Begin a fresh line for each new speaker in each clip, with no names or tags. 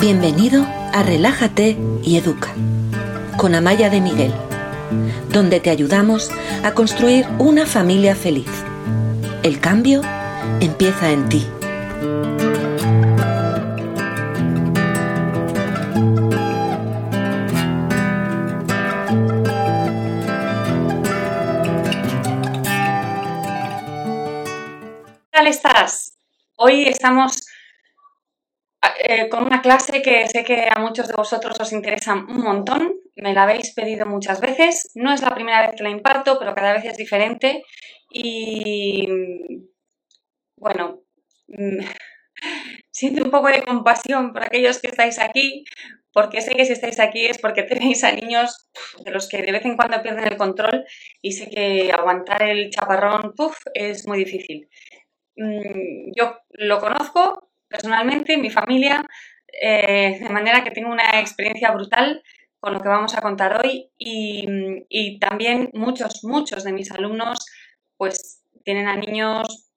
Bienvenido a Relájate y Educa con Amaya de Miguel, donde te ayudamos a construir una familia feliz. El cambio empieza en ti.
¿Qué estás? Hoy estamos eh, con una clase que sé que a muchos de vosotros os interesa un montón, me la habéis pedido muchas veces, no es la primera vez que la imparto, pero cada vez es diferente. Y bueno, mm, siento un poco de compasión por aquellos que estáis aquí, porque sé que si estáis aquí es porque tenéis a niños de los que de vez en cuando pierden el control y sé que aguantar el chaparrón puff, es muy difícil. Mm, yo lo conozco, personalmente, mi familia, eh, de manera que tengo una experiencia brutal con lo que vamos a contar hoy y, también muchos, muchos de mis alumnos pues tienen a niños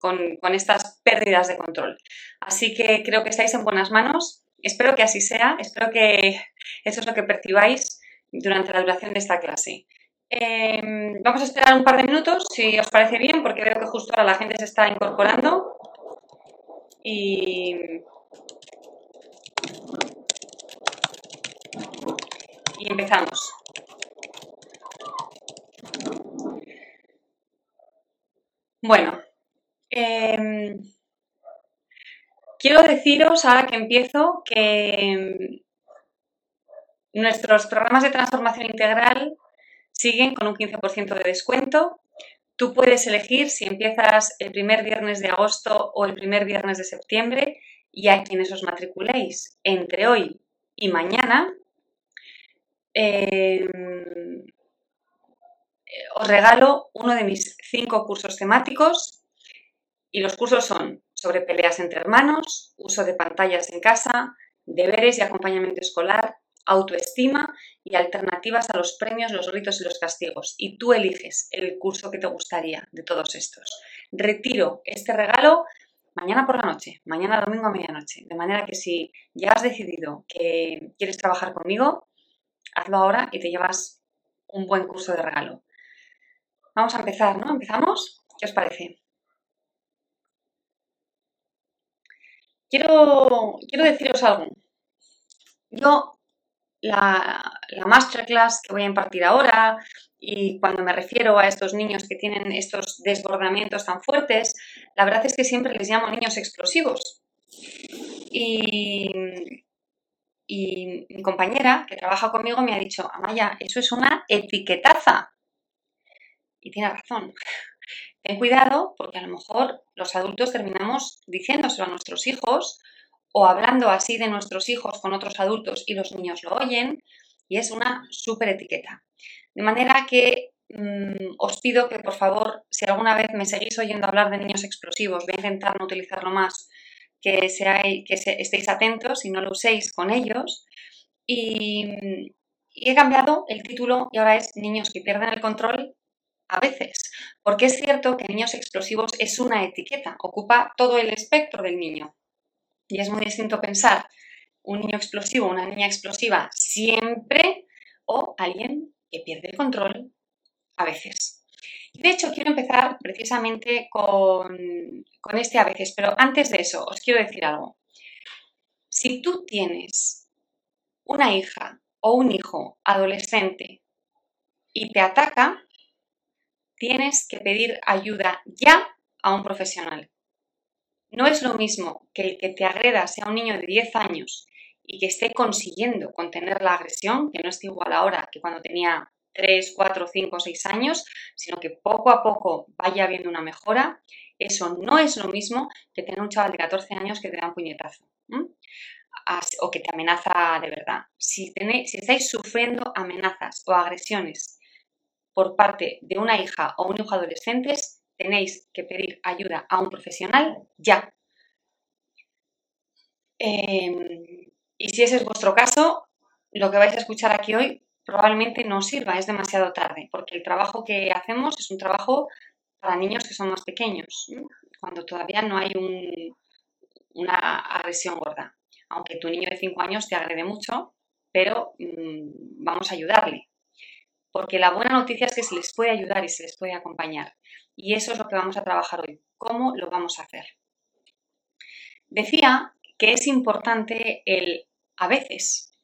con, con, estas pérdidas de control. Así que creo que estáis en buenas manos. Espero que así sea. Espero que eso es lo que percibáis durante la duración de esta clase. Em, vamos a esperar un par de minutos, si os parece bien, porque veo que justo ahora la gente se está incorporando y, y empezamos. Bueno, em, quiero deciros ahora que empiezo que em, nuestros programas de transformación integral siguen con un 15% de descuento Tú puedes elegir si empiezas el primer viernes de agosto o el primer viernes de septiembre y a quienes os matriculéis entre hoy y mañana, em, os regalo uno de mis cinco cursos temáticos y los cursos son sobre peleas entre hermanos, uso de pantallas en casa, deberes y acompañamiento escolar, autoestima y alternativas a los premios, los ritos y los castigos. Y tú eliges el curso que te gustaría de todos estos. Retiro este regalo mañana por la noche, mañana domingo a medianoche. De manera que si ya has decidido que quieres trabajar conmigo, hazlo ahora y te llevas un buen curso de regalo. Vamos a empezar, ¿no? ¿Empezamos? ¿Qué os parece? Quiero, quiero deciros algo. Yo la, masterclass que voy a impartir ahora y cuando me refiero a estos niños que tienen estos desbordamientos tan fuertes, la verdad es que siempre les llamo niños explosivos. Y, y mi compañera que trabaja conmigo me ha dicho, Amaya, eso es una etiquetaza. Y tiene razón. Ten cuidado porque a lo mejor los adultos terminamos diciéndoselo a nuestros hijos o hablando así de nuestros hijos con otros adultos y los niños lo oyen y es una súper etiqueta. De manera que mm, os pido que por favor, si alguna vez me seguís oyendo hablar de niños explosivos, voy a intentar no utilizarlo más, que, que estéis atentos y no lo uséis con ellos. Y, y he cambiado el título y ahora es Niños que pierden el control a veces, porque es cierto que niños explosivos es una etiqueta, ocupa todo el espectro del niño. Y es muy distinto pensar un niño explosivo, una niña explosiva siempre o alguien que pierde el control a veces. De hecho, quiero empezar precisamente con, con este a veces, pero antes de eso os quiero decir algo. Si tú tienes una hija o un hijo adolescente y te ataca, tienes que pedir ayuda ya a un profesional. No es lo mismo que el que te agreda sea un niño de 10 años y que esté consiguiendo contener la agresión, que no esté igual ahora que cuando tenía 3, 4, 5, 6 años, sino que poco a poco vaya habiendo una mejora, eso no es lo mismo que tener un chaval de 14 años que te da un puñetazo o que te amenaza de verdad. Si, tenéis, si estáis sufriendo amenazas o agresiones por parte de una hija o un hijo adolescentes, tenéis que pedir ayuda a un profesional ya. Em, y si ese es vuestro caso, lo que vais a escuchar aquí hoy probablemente no sirva, es demasiado tarde, porque el trabajo que hacemos es un trabajo para niños que son más pequeños, cuando todavía no hay una agresión gorda. aunque tu niño de 5 años te agrede mucho, pero mm, vamos a ayudarle. Porque la buena noticia es que se les puede ayudar y se les puede acompañar. Y eso es lo que vamos a trabajar hoy. ¿Cómo lo vamos a hacer? Decía que es importante el a veces,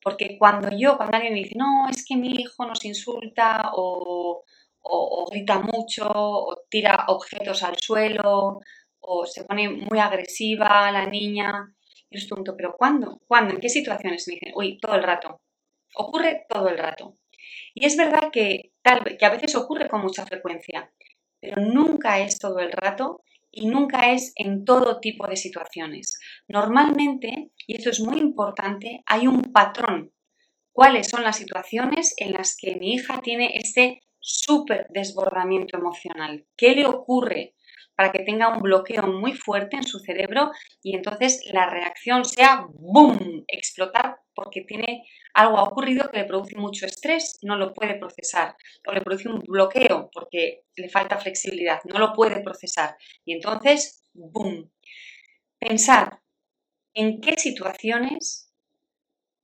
porque cuando yo, cuando alguien me dice, no, es que mi hijo nos insulta o, grita mucho o tira objetos al suelo o se pone muy agresiva la niña, yo les pregunto, ¿pero cuándo? ¿Cuándo? ¿En qué situaciones? Me dicen, uy, todo el rato. Ocurre todo el rato. Y es verdad que, tal, que a veces ocurre con mucha frecuencia, pero nunca es todo el rato y nunca es en todo tipo de situaciones. Normalmente, y esto es muy importante, hay un patrón. ¿Cuáles son las situaciones en las que mi hija tiene este súper desbordamiento emocional? ¿Qué le ocurre para que tenga un bloqueo muy fuerte en su cerebro y entonces la reacción sea ¡boom! explotar porque tiene algo ha ocurrido que le produce mucho estrés, no lo puede procesar, o le produce un bloqueo porque le falta flexibilidad, no lo puede procesar. Y entonces, ¡boom! Pensar en qué situaciones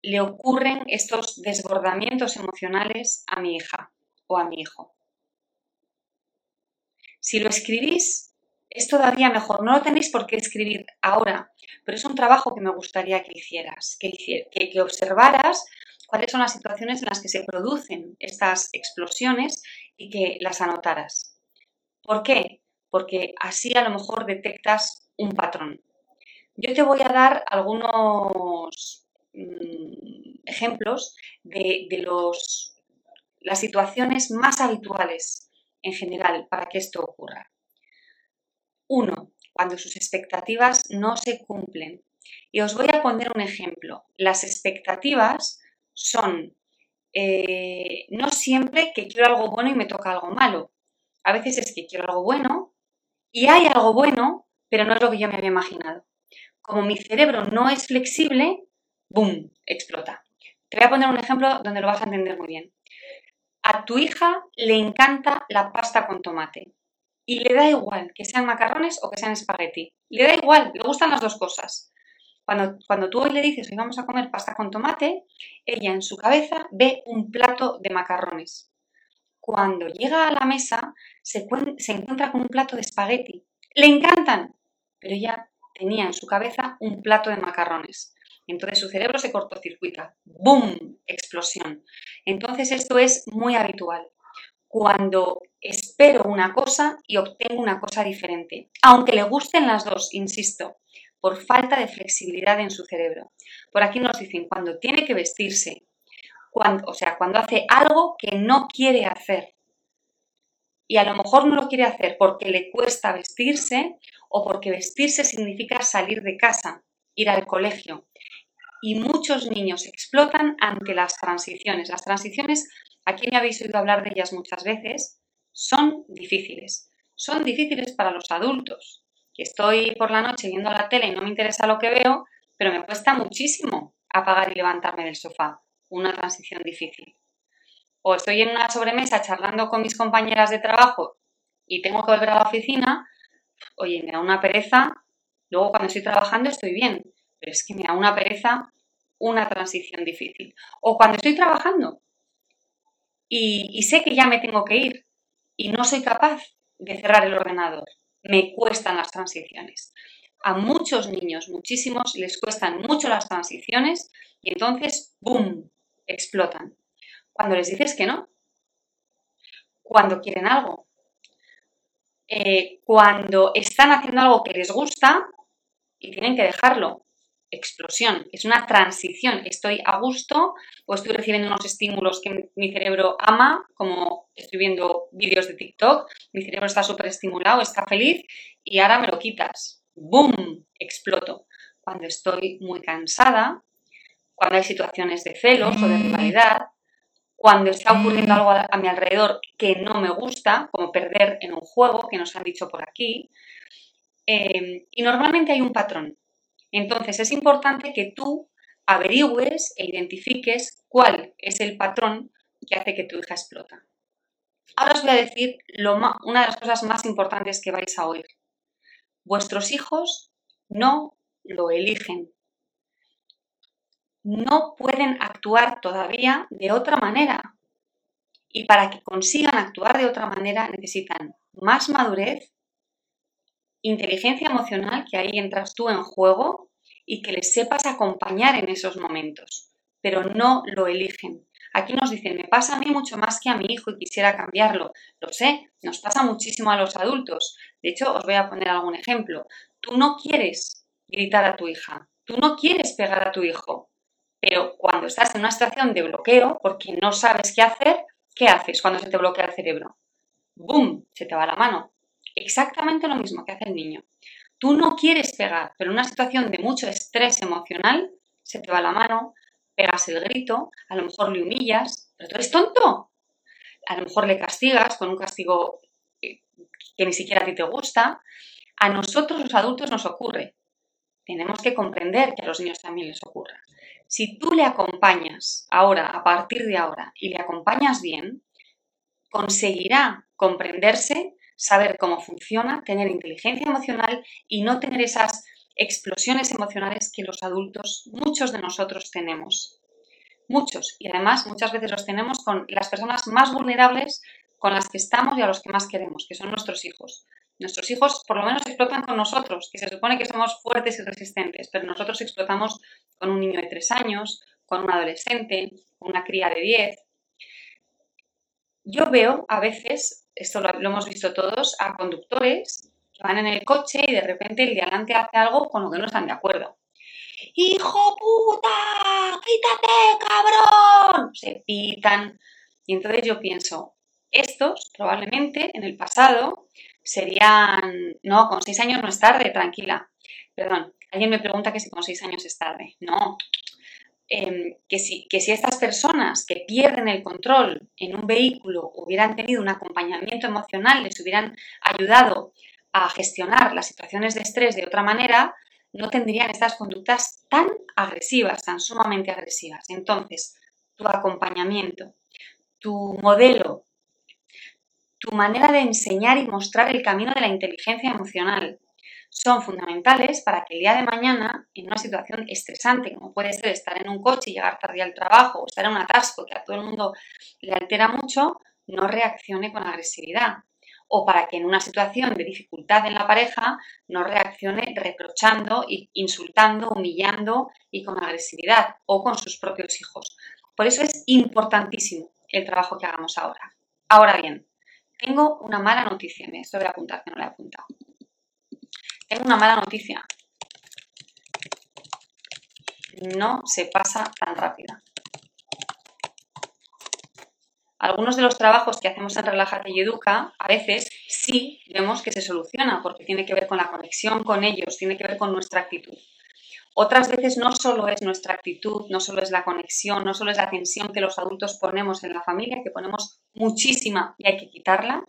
le ocurren estos desbordamientos emocionales a mi hija o a mi hijo. Si lo escribís, es todavía mejor. No lo tenéis por qué escribir ahora, pero es un trabajo que me gustaría que hicieras, que, que, observaras cuáles son las situaciones en las que se producen estas explosiones y que las anotaras. ¿Por qué? Porque así a lo mejor detectas un patrón. Yo te voy a dar algunos mm, ejemplos de, de los, las situaciones más habituales en general para que esto ocurra. Uno, cuando sus expectativas no se cumplen. Y os voy a poner un ejemplo. Las expectativas son eh, no siempre que quiero algo bueno y me toca algo malo. A veces es que quiero algo bueno y hay algo bueno, pero no es lo que yo me había imaginado. Como mi cerebro no es flexible, ¡boom!, explota. Te voy a poner un ejemplo donde lo vas a entender muy bien. A tu hija le encanta la pasta con tomate y le da igual que sean macarrones o que sean espagueti. Le da igual, le gustan las dos cosas. Cuando, cuando tú hoy le dices, hoy vamos a comer pasta con tomate, ella en su cabeza ve un plato de macarrones. Cuando llega a la mesa, se, encuentra con un plato de espagueti. Le encantan, pero ella tenía en su cabeza un plato de macarrones. Entonces su cerebro se cortocircuita. ¡Boom! Explosión. Entonces esto es muy habitual cuando espero una cosa y obtengo una cosa diferente, aunque le gusten las dos, insisto, por falta de flexibilidad en su cerebro. Por aquí nos dicen cuando tiene que vestirse, cuando, o sea, cuando hace algo que no quiere hacer. Y a lo mejor no lo quiere hacer porque le cuesta vestirse o porque vestirse significa salir de casa, ir al colegio. Y muchos niños explotan ante las transiciones. Las transiciones aquí me habéis oído hablar de ellas muchas veces, son difíciles. Son difíciles para los adultos, que estoy por la noche viendo la tele y no me interesa lo que veo, pero me cuesta muchísimo apagar y levantarme del sofá. Una transición difícil. O estoy en una sobremesa charlando con mis compañeras de trabajo y tengo que volver a la oficina, oye, me da una pereza, luego cuando estoy trabajando estoy bien, pero es que me da una pereza una transición difícil. O cuando estoy trabajando y, sé que ya me tengo que ir y no soy capaz de cerrar el ordenador. Me cuestan las transiciones. A muchos niños, muchísimos, les cuestan mucho las transiciones y entonces, ¡boom!, explotan. Cuando les dices que no, cuando quieren algo, eh, cuando están haciendo algo que les gusta y tienen que dejarlo, explosión, es una transición. Estoy a gusto o estoy recibiendo unos estímulos que mi cerebro ama, como estoy viendo vídeos de TikTok, mi cerebro está súper estimulado, está feliz y ahora me lo quitas. ¡Boom! Exploto. Cuando estoy muy cansada, cuando hay situaciones de celos o de rivalidad, cuando está ocurriendo algo a, mi alrededor que no me gusta, como perder en un juego, que nos han dicho por aquí. Eh, y normalmente hay un patrón. Entonces es importante que tú averigües e identifiques cuál es el patrón que hace que tu hija explota. Ahora os voy a decir una de las cosas más importantes que vais a oír. Vuestros hijos no lo eligen. no pueden actuar todavía de otra manera. Y para que consigan actuar de otra manera necesitan más madurez, inteligencia emocional, que ahí entras tú en juego, y que les sepas acompañar en esos momentos, pero no lo eligen. Aquí nos dicen, me pasa a mí mucho más que a mi hijo y quisiera cambiarlo. Lo sé, nos pasa muchísimo a los adultos. De hecho, os voy a poner algún ejemplo. Tú no quieres gritar a tu hija, tú no quieres pegar a tu hijo, pero cuando estás en una situación de bloqueo, porque no sabes qué hacer, ¿qué haces cuando se te bloquea el cerebro? ¡Bum! Se te va la mano. Exactamente lo mismo que hace el niño. Tú no quieres pegar, pero en una situación de mucho estrés emocional, se te va la mano, pegas el grito, a lo mejor le humillas, pero tú eres tonto. A lo mejor le castigas con un castigo eh, que ni siquiera a ti te gusta. A nosotros los adultos nos ocurre. Tenemos que comprender que a los niños también les ocurra. Si tú le acompañas ahora, a partir de ahora, y le acompañas bien, conseguirá comprenderse, saber cómo funciona, tener inteligencia emocional y no tener esas explosiones emocionales que los adultos, muchos de nosotros tenemos. Muchos. Y además muchas veces los tenemos con las personas más vulnerables con las que estamos y a los que más queremos, que son nuestros hijos. Nuestros hijos por lo menos explotan con nosotros, que se supone que somos fuertes y resistentes, pero nosotros explotamos con un niño de tres años, con un adolescente, con una cría de 10. Yo veo a veces, esto lo, hemos visto todos, a conductores van en el coche y de repente el de hace algo con lo que no están de acuerdo. ¡Hijo puta! ¡Quítate, cabrón! Se pitan. Y entonces yo pienso, estos probablemente en el pasado serían, no, con seis años no es tarde, tranquila. Perdón, alguien me pregunta que si con seis años es tarde. No, em, que, si, que si estas personas que pierden el control en un vehículo hubieran tenido un acompañamiento emocional, les hubieran ayudado a gestionar las situaciones de estrés de otra manera, no tendrían estas conductas tan agresivas, tan sumamente agresivas. Entonces, tu acompañamiento, tu modelo, tu manera de enseñar y mostrar el camino de la inteligencia emocional son fundamentales para que el día de mañana, en una situación estresante, como puede ser estar en un coche y llegar tarde al trabajo o estar en un atasco que a todo el mundo le altera mucho, no reaccione con agresividad, o para que en una situación de dificultad en la pareja no reaccione reprochando, insultando, humillando y con agresividad o con sus propios hijos. Por eso es importantísimo el trabajo que hagamos ahora. Ahora bien, tengo una mala noticia, me esto voy a apuntar que no la he apuntado. Tengo una mala noticia. No se pasa tan rápida algunos de los trabajos que hacemos en Relájate y Educa, a veces sí vemos que se soluciona porque tiene que ver con la conexión con ellos, tiene que ver con nuestra actitud. Otras veces no solo es nuestra actitud, no solo es la conexión, no solo es la tensión que los adultos ponemos en la familia, que ponemos muchísima y hay que quitarla,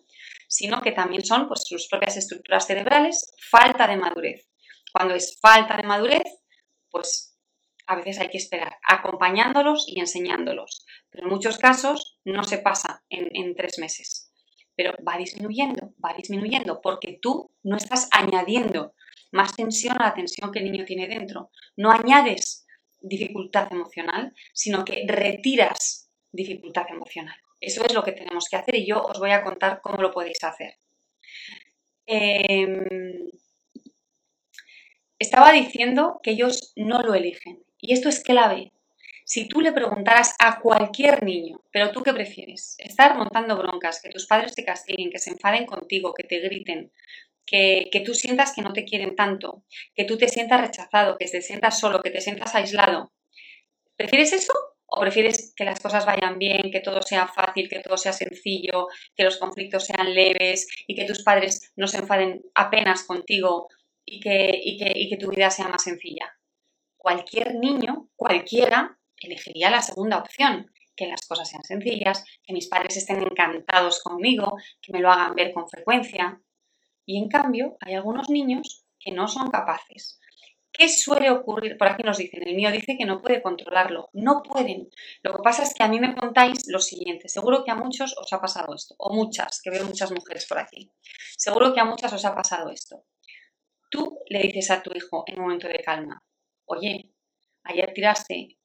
sino que también son pues, sus propias estructuras cerebrales, falta de madurez. Cuando es falta de madurez, pues a veces hay que esperar, acompañándolos y enseñándolos. Pero en muchos casos no se pasa en, tres meses. Pero va disminuyendo, va disminuyendo, porque tú no estás añadiendo más tensión a la tensión que el niño tiene dentro. No añades dificultad emocional, sino que retiras dificultad emocional. Eso es lo que tenemos que hacer y yo os voy a contar cómo lo podéis hacer. Em, estaba diciendo que ellos no lo eligen. Y esto es clave. Si tú le preguntaras a cualquier niño, pero tú qué prefieres, estar montando broncas, que tus padres te castiguen, que se enfaden contigo, que te griten, que, que, tú sientas que no te quieren tanto, que tú te sientas rechazado, que te sientas solo, que te sientas aislado. ¿Prefieres eso o prefieres que las cosas vayan bien, que todo sea fácil, que todo sea sencillo, que los conflictos sean leves y que tus padres no se enfaden apenas contigo y que, y que, y que tu vida sea más sencilla? cualquier niño, cualquiera, elegiría la segunda opción, que las cosas sean sencillas, que mis padres estén encantados conmigo, que me lo hagan ver con frecuencia. Y en cambio, hay algunos niños que no son capaces. ¿Qué suele ocurrir? Por aquí nos dicen, el mío dice que no puede controlarlo. No pueden. Lo que pasa es que a mí me contáis lo siguiente. Seguro que a muchos os ha pasado esto, o muchas, que veo muchas mujeres por aquí. Seguro que a muchas os ha pasado esto. Tú le dices a tu hijo en un momento de calma, oye, ayer tiraste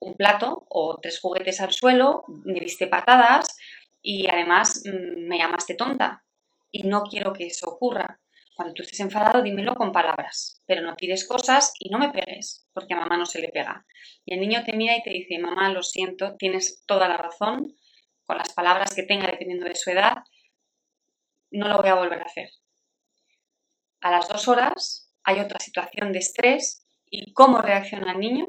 un plato o tres juguetes al suelo, me diste patadas y además mm, me llamaste tonta. Y no quiero que eso ocurra. Cuando tú estés enfadado, dímelo con palabras, pero no tires cosas y no me pegues, porque a mamá no se le pega. Y el niño te mira y te dice, mamá, lo siento, tienes toda la razón, con las palabras que tenga dependiendo de su edad, no lo voy a volver a hacer. A las dos horas hay otra situación de estrés y cómo reacciona el niño.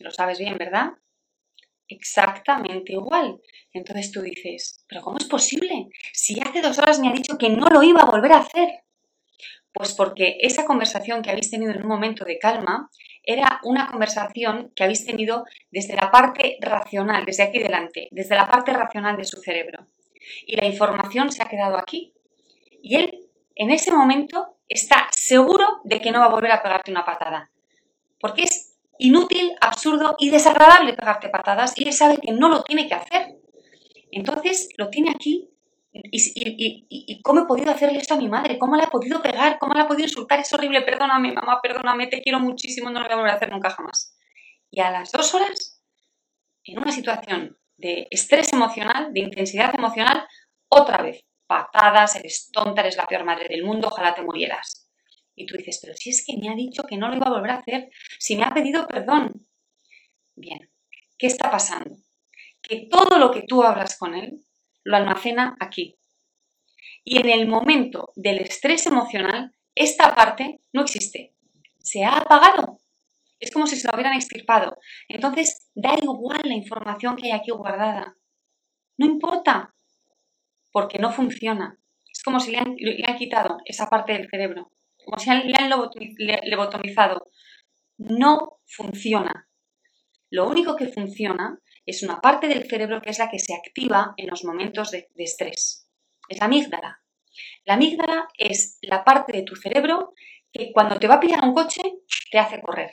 Lo sabes bien, ¿verdad? Exactamente igual. Entonces tú dices, pero ¿cómo es posible? Si hace dos horas me ha dicho que no lo iba a volver a hacer. Pues porque esa conversación que habéis tenido en un momento de calma era una conversación que habéis tenido desde la parte racional, desde aquí delante, desde la parte racional de su cerebro. Y la información se ha quedado aquí. Y él, en ese momento, está seguro de que no va a volver a pegarte una patada. Porque es inútil, absurdo y desagradable pegarte patadas y él sabe que no lo tiene que hacer. Entonces lo tiene aquí. Y, cómo he podido hacerle esto a mi madre? ¿Cómo la he podido pegar? ¿Cómo la he podido insultar? Es horrible, perdóname, mamá, perdóname, te quiero muchísimo, no lo voy a volver a hacer nunca jamás. Y a las dos horas, en una situación de estrés emocional, de intensidad emocional, otra vez, patadas, eres tonta, eres la peor madre del mundo, ojalá te murieras. Y tú dices, pero si es que me ha dicho que no lo iba a volver a hacer, si me ha pedido perdón. Bien, ¿qué está pasando? Que todo lo que tú hablas con él lo almacena aquí. Y en el momento del estrés emocional, esta parte no existe. Se ha apagado. Es como si se lo hubieran extirpado. Entonces, da igual la información que hay aquí guardada. No importa, porque no funciona. Es como si le han, le han quitado esa parte del cerebro como si le han lobotomizado. No funciona. Lo único que funciona es una parte del cerebro que es la que se activa en los momentos de, estrés. Es la amígdala. La amígdala es la parte de tu cerebro que cuando te va a pillar un coche te hace correr.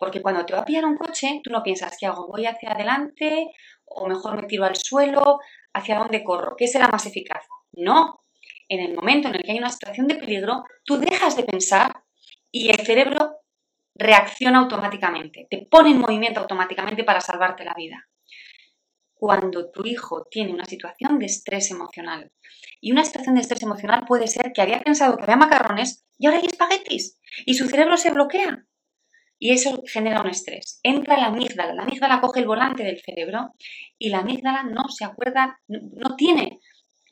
Porque cuando te va a pillar un coche, tú no piensas, ¿qué hago? ¿Voy hacia adelante? ¿O mejor me tiro al suelo? ¿Hacia dónde corro? ¿Qué será más eficaz? No, en el momento en el que hay una situación de peligro, tú dejas de pensar y el cerebro reacciona automáticamente, te pone en movimiento automáticamente para salvarte la vida. Cuando tu hijo tiene una situación de estrés emocional, y una situación de estrés emocional puede ser que había pensado que había macarrones y ahora hay espaguetis, y su cerebro se bloquea. Y eso genera un estrés. Entra la amígdala, la amígdala coge el volante del cerebro y la amígdala no se acuerda, no tiene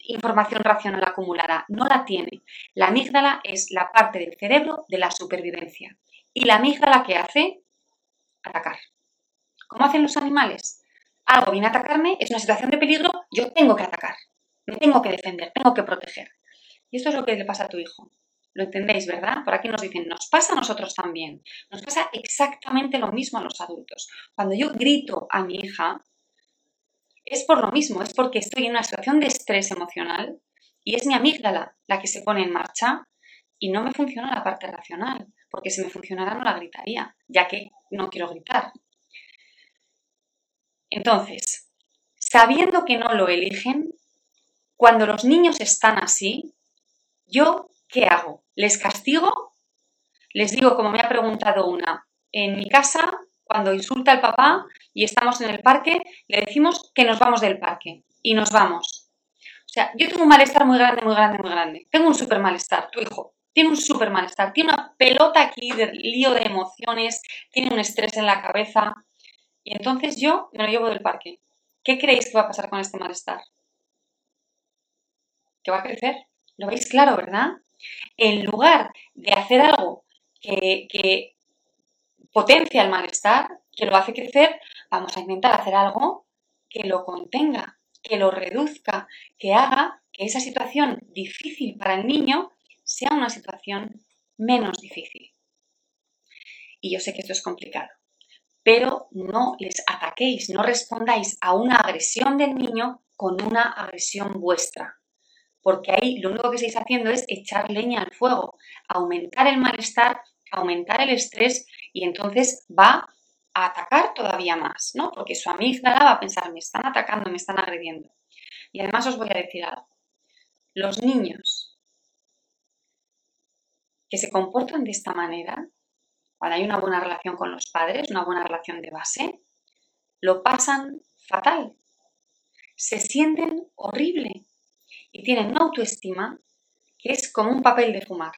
información racional acumulada, no la tiene. La amígdala es la parte del cerebro de la supervivencia. ¿Y la amígdala qué hace? Atacar. ¿Cómo hacen los animales? Algo viene a atacarme, es una situación de peligro, yo tengo que atacar. Me tengo que defender, tengo que proteger. Y esto es lo que le pasa a tu hijo. Lo entendéis, ¿verdad? Por aquí nos dicen, nos pasa a nosotros también. Nos pasa exactamente lo mismo a los adultos. Cuando yo grito a mi hija, es por lo mismo, es porque estoy en una situación de estrés emocional y es mi amígdala la que se pone en marcha y no me funciona la parte racional, porque si me funcionara no la gritaría, ya que no quiero gritar. Entonces, sabiendo que no lo eligen, cuando los niños están así, ¿yo qué hago? ¿Les castigo? Les digo, como me ha preguntado una, en mi casa cuando insulta al papá y estamos en el parque, le decimos que nos vamos del parque y nos vamos. O sea, yo tengo un malestar muy grande, muy grande, muy grande. Tengo un súper malestar, tu hijo tiene un súper malestar, tiene una pelota aquí de lío de emociones, tiene un estrés en la cabeza y entonces yo me lo llevo del parque. ¿Qué creéis que va a pasar con este malestar? Que va a crecer. Lo veis claro, ¿verdad? En lugar de hacer algo que, que potencia el malestar, que lo hace crecer, vamos a intentar hacer algo que lo contenga, que lo reduzca, que haga que esa situación difícil para el niño sea una situación menos difícil. Y yo sé que esto es complicado, pero no les ataquéis, no respondáis a una agresión del niño con una agresión vuestra, porque ahí lo único que estáis haciendo es echar leña al fuego, aumentar el malestar, aumentar el estrés y entonces va a atacar todavía más, ¿no? Porque su amígdala va a pensar, me están atacando, me están agrediendo. Y además os voy a decir algo. Los niños que se comportan de esta manera, cuando hay una buena relación con los padres, una buena relación de base, lo pasan fatal. Se sienten horrible y tienen una autoestima que es como un papel de fumar.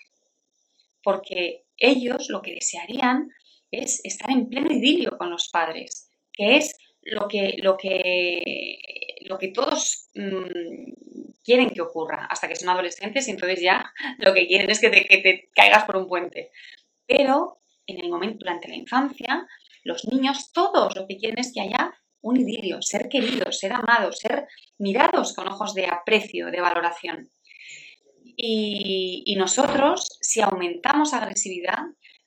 Porque ellos lo que desearían es estar en pleno idilio con los padres, que es lo que, lo que, lo que todos mm, quieren que ocurra hasta que son adolescentes y entonces ya lo que quieren es que te, que te caigas por un puente. Pero en el momento, durante la infancia, los niños todos lo que quieren es que haya un idilio, ser queridos, ser amados, ser mirados con ojos de aprecio, de valoración. Y, nosotros, si aumentamos agresividad,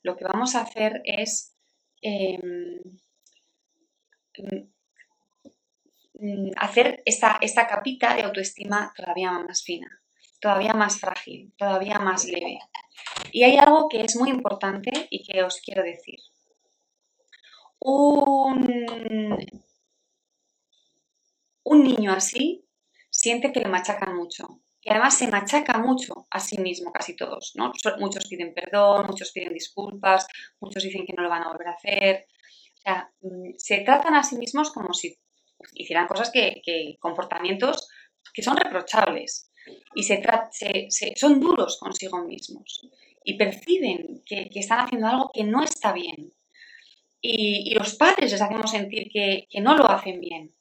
lo que vamos a hacer es em, mm, hacer esta, esta capita de autoestima todavía más fina, todavía más frágil, todavía más leve. Y hay algo que es muy importante y que os quiero decir. Un, un niño así siente que le machacan mucho. Y además se machaca mucho a sí mismo, casi todos, ¿no? Muchos piden perdón, muchos piden disculpas, muchos dicen que no lo van a volver a hacer. Mm, se tratan a sí mismos como si hicieran cosas que, comportamientos que son reprochables y se, son duros consigo mismos y perciben que, están haciendo algo que no está bien. Y, los padres les hacemos sentir que, que no lo hacen bien.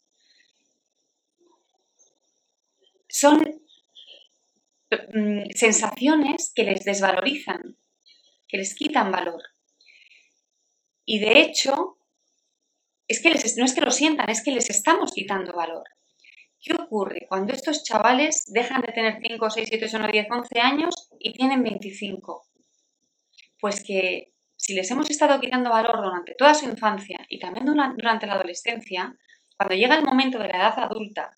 son sensaciones que les desvalorizan, que les quitan valor. Y de hecho, es que no es que lo sientan, es que les estamos quitando valor. ¿Qué ocurre cuando estos chavales dejan de tener 5, 6, 7, 8, 9, 10, 11 años y tienen 25? Pues que si les hemos estado quitando valor durante toda su infancia y también durante la adolescencia, cuando llega el momento de la edad adulta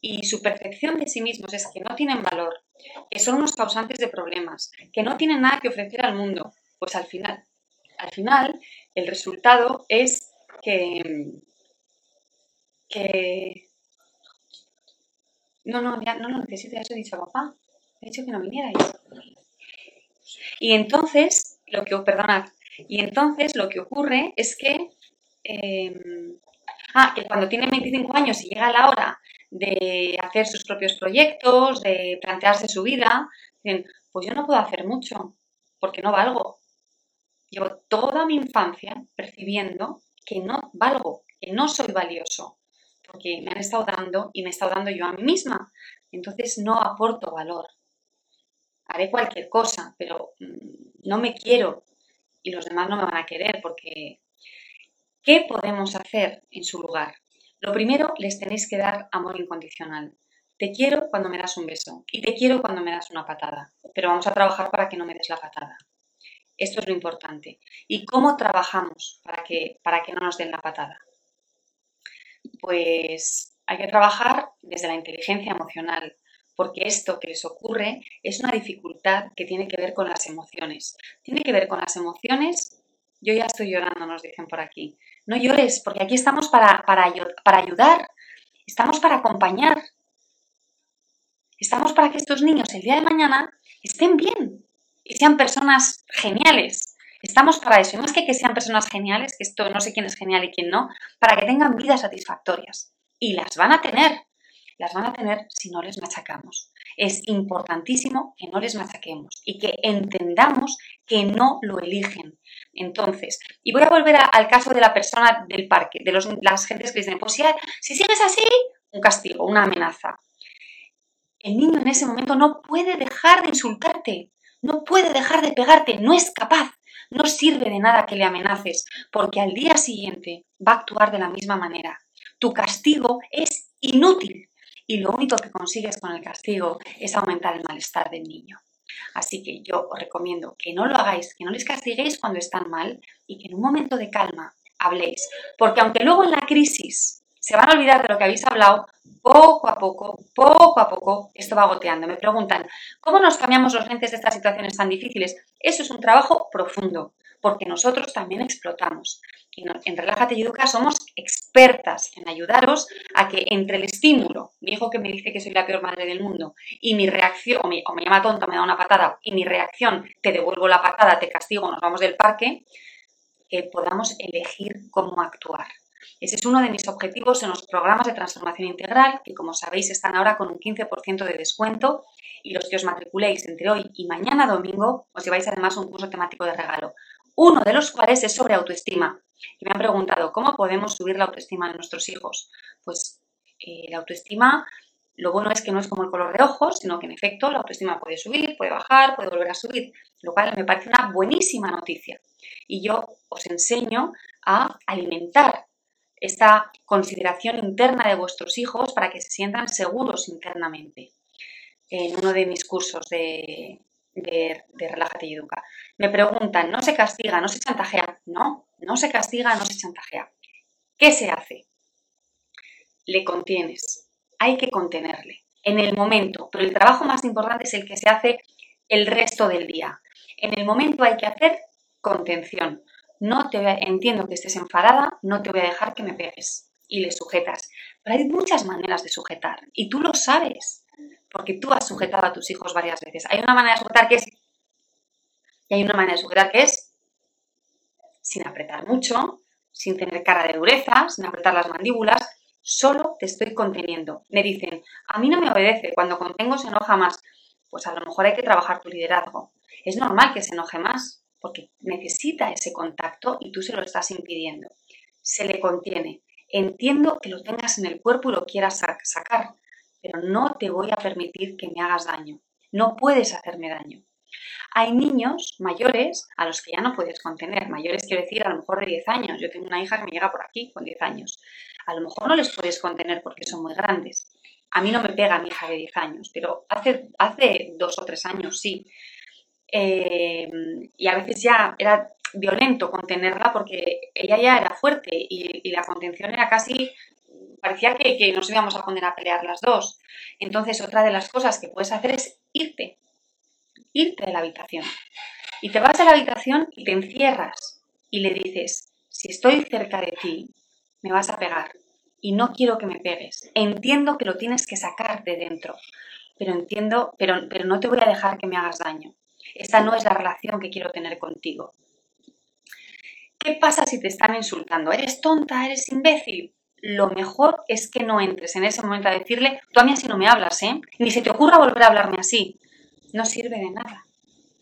y su percepción de sí mismos es que no tienen valor, que son unos causantes de problemas, que no tienen nada que ofrecer al mundo, pues al final, al final el resultado es que, que no, no, ya no lo necesito, ya os he dicho a papá, he dicho que no vinierais. Y entonces, lo que, perdonad, y entonces lo que ocurre es que, eh, ah, que cuando tienen 25 años y llega la hora de hacer sus propios proyectos, de plantearse su vida, dicen, pues yo no puedo hacer mucho porque no valgo. Llevo toda mi infancia percibiendo que no valgo, que no soy valioso, porque me han estado dando y me he estado dando yo a mí misma. Entonces no aporto valor. Haré cualquier cosa, pero mm, no me quiero y los demás no me van a querer porque ¿qué podemos hacer en su lugar? Lo primero, les tenéis que dar amor incondicional. Te quiero cuando me das un beso y te quiero cuando me das una patada, pero vamos a trabajar para que no me des la patada. Esto es lo importante. ¿Y cómo trabajamos para que, para que no nos den la patada? Pues hay que trabajar desde la inteligencia emocional, porque esto que les ocurre es una dificultad que tiene que ver con las emociones. Tiene que ver con las emociones. Yo ya estoy llorando, nos dicen por aquí. No llores, porque aquí estamos para, para, ayudar, estamos para acompañar, estamos para que estos niños el día de mañana estén bien y sean personas geniales. Estamos para eso, y más que que sean personas geniales, que esto no sé quién es genial y quién no, para que tengan vidas satisfactorias. Y las van a tener, las van a tener si no les machacamos. Es importantísimo que no les machaquemos y que entendamos que no lo eligen, entonces, y voy a volver al caso de la persona del parque, de las gentes que dicen, pues si, si sigues así, un castigo, una amenaza. El niño en ese momento no puede dejar de insultarte, no puede dejar de pegarte, no es capaz. No sirve de nada que le amenaces, porque al día siguiente va a actuar de la misma manera. Tu castigo es inútil y lo único que consigues con el castigo es aumentar el malestar del niño. Así que yo os recomiendo que no lo hagáis, que no les castiguéis cuando están mal y que en un momento de calma habléis. Porque aunque luego en la crisis se van a olvidar de lo que habéis hablado, poco a poco, poco a poco, esto va goteando. Me preguntan, ¿cómo nos cambiamos los lentes de estas situaciones tan difíciles? Eso es un trabajo profundo, porque nosotros también explotamos. Y en Relájate y Educa somos expertas en ayudaros a que entre el estímulo, mi hijo que me dice que soy la peor madre del mundo, y mi reacción, o me, llama tonta, me da una patada, y mi reacción, te devuelvo la patada, te castigo, nos vamos del parque, que podamos elegir cómo actuar. Ese es uno de mis objetivos en los programas de transformación integral, que como sabéis están ahora con un 15% de descuento y los que os matriculéis entre hoy y mañana domingo os lleváis además un curso temático de regalo, uno de los cuales es sobre autoestima. Y me han preguntado, ¿cómo podemos subir la autoestima de nuestros hijos? Pues eh, la autoestima, lo bueno es que no es como el color de ojos, sino que en efecto la autoestima puede subir, puede bajar, puede volver a subir, lo cual me parece una buenísima noticia. Y yo os enseño a alimentar esta consideración interna de vuestros hijos para que se sientan seguros internamente. En uno de mis cursos de, de, Relájate y Educa. Me preguntan, ¿no se castiga, no se chantajea? No, no se castiga, no se chantajea. ¿Qué se hace? Le contienes. Hay que contenerle en el momento, pero el trabajo más importante es el que se hace el resto del día. En el momento hay que hacer contención. No te entiendo que estés enfadada, no te voy a dejar que me pegues y le sujetas. Pero hay muchas maneras de sujetar y tú lo sabes porque tú has sujetado a tus hijos varias veces. Hay una manera de sujetar que es... Y hay una manera de sujetar que es sin apretar mucho, sin tener cara de dureza, sin apretar las mandíbulas, solo te estoy conteniendo. Me dicen, a mí no me obedece, cuando contengo se enoja más. Pues a lo mejor hay que trabajar tu liderazgo. Es normal que se enoje más, porque necesita ese contacto y tú se lo estás impidiendo. Se le contiene. Entiendo que lo tengas en el cuerpo y lo quieras sacar, pero no te voy a permitir que me hagas daño. No puedes hacerme daño. Hay niños mayores a los que ya no puedes contener. Mayores quiero decir a lo mejor de 10 años. Yo tengo una hija que me llega por aquí con 10 años. A lo mejor no les puedes contener porque son muy grandes. A mí no me pega mi hija de 10 años, pero hace, hace dos o tres años sí. Eh, y a veces ya era violento contenerla porque ella ya era fuerte y la contención era casi parecía que, nos íbamos a poner a pelear las dos. Entonces, otra de las cosas que puedes hacer es irte, irte de la habitación. Y te vas de la habitación y te encierras y le dices, si estoy cerca de ti, me vas a pegar y no quiero que me pegues. Entiendo que lo tienes que sacar de dentro, pero entiendo, pero, pero no te voy a dejar que me hagas daño. Esta no es la relación que quiero tener contigo. ¿Qué pasa si te están insultando? ¿Eres tonta? ¿Eres imbécil? lo mejor es que no entres en ese momento a decirle, tú a mí así no me hablas, ¿eh? Ni se te ocurra volver a hablarme así. No sirve de nada.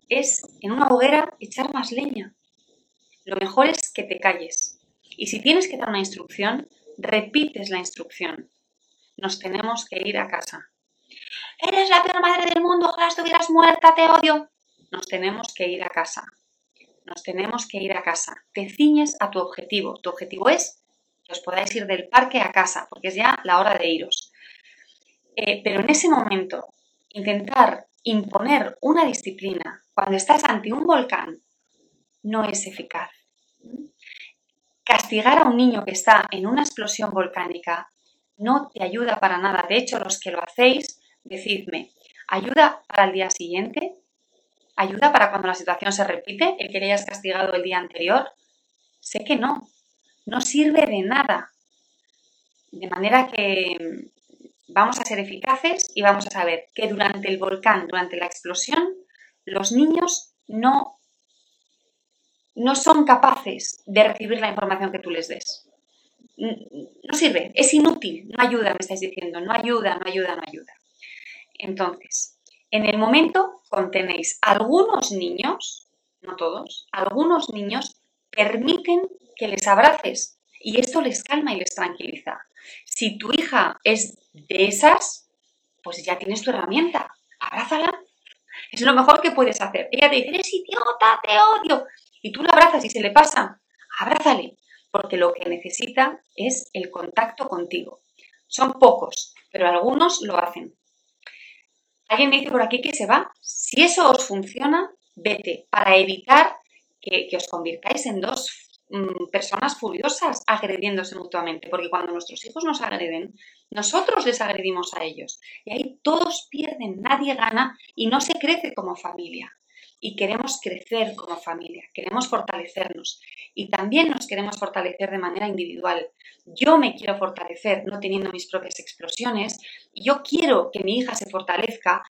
Es en una hoguera echar más leña. Lo mejor es que te calles. Y si tienes que dar una instrucción, repites la instrucción. Nos tenemos que ir a casa. Eres la peor madre del mundo, ojalá estuvieras muerta, te odio. Nos tenemos que ir a casa. Nos tenemos que ir a casa. Te ciñes a tu objetivo. Tu objetivo es que os podáis ir del parque a casa, porque es ya la hora de iros. Eh, pero en ese momento, intentar imponer una disciplina cuando estás ante un volcán no es eficaz. Castigar a un niño que está en una explosión volcánica no te ayuda para nada. De hecho, los que lo hacéis, decidme, ¿ayuda para el día siguiente? ¿Ayuda para cuando la situación se repite, el que le hayas castigado el día anterior? Sé que no no sirve de nada. De manera que mm, vamos a ser eficaces y vamos a saber que durante el volcán, durante la explosión, los niños no, no son capaces de recibir la información que tú les des. No sirve, es inútil, no ayuda, me estáis diciendo, no ayuda, no ayuda, no ayuda. Entonces, en el momento contenéis algunos niños, no todos, algunos niños permiten que les abraces y esto les calma y les tranquiliza. Si tu hija es de esas, pues ya tienes tu herramienta. Abrázala. Es lo mejor que puedes hacer. Ella te dice, eres idiota, te odio. Y tú la abrazas y se le pasa. Abrázale, porque lo que necesita es el contacto contigo. Son pocos, pero algunos lo hacen. Alguien me dice por aquí que se va. Si eso os funciona, vete para evitar que, os convirtáis en dos Mm, personas furiosas agrediéndose mutuamente, porque cuando nuestros hijos nos agreden, nosotros les agredimos a ellos. Y ahí todos pierden, nadie gana y no se crece como familia. Y queremos crecer como familia, queremos fortalecernos y también nos queremos fortalecer de manera individual. Yo me quiero fortalecer no teniendo mis propias explosiones y yo quiero que mi hija se fortalezca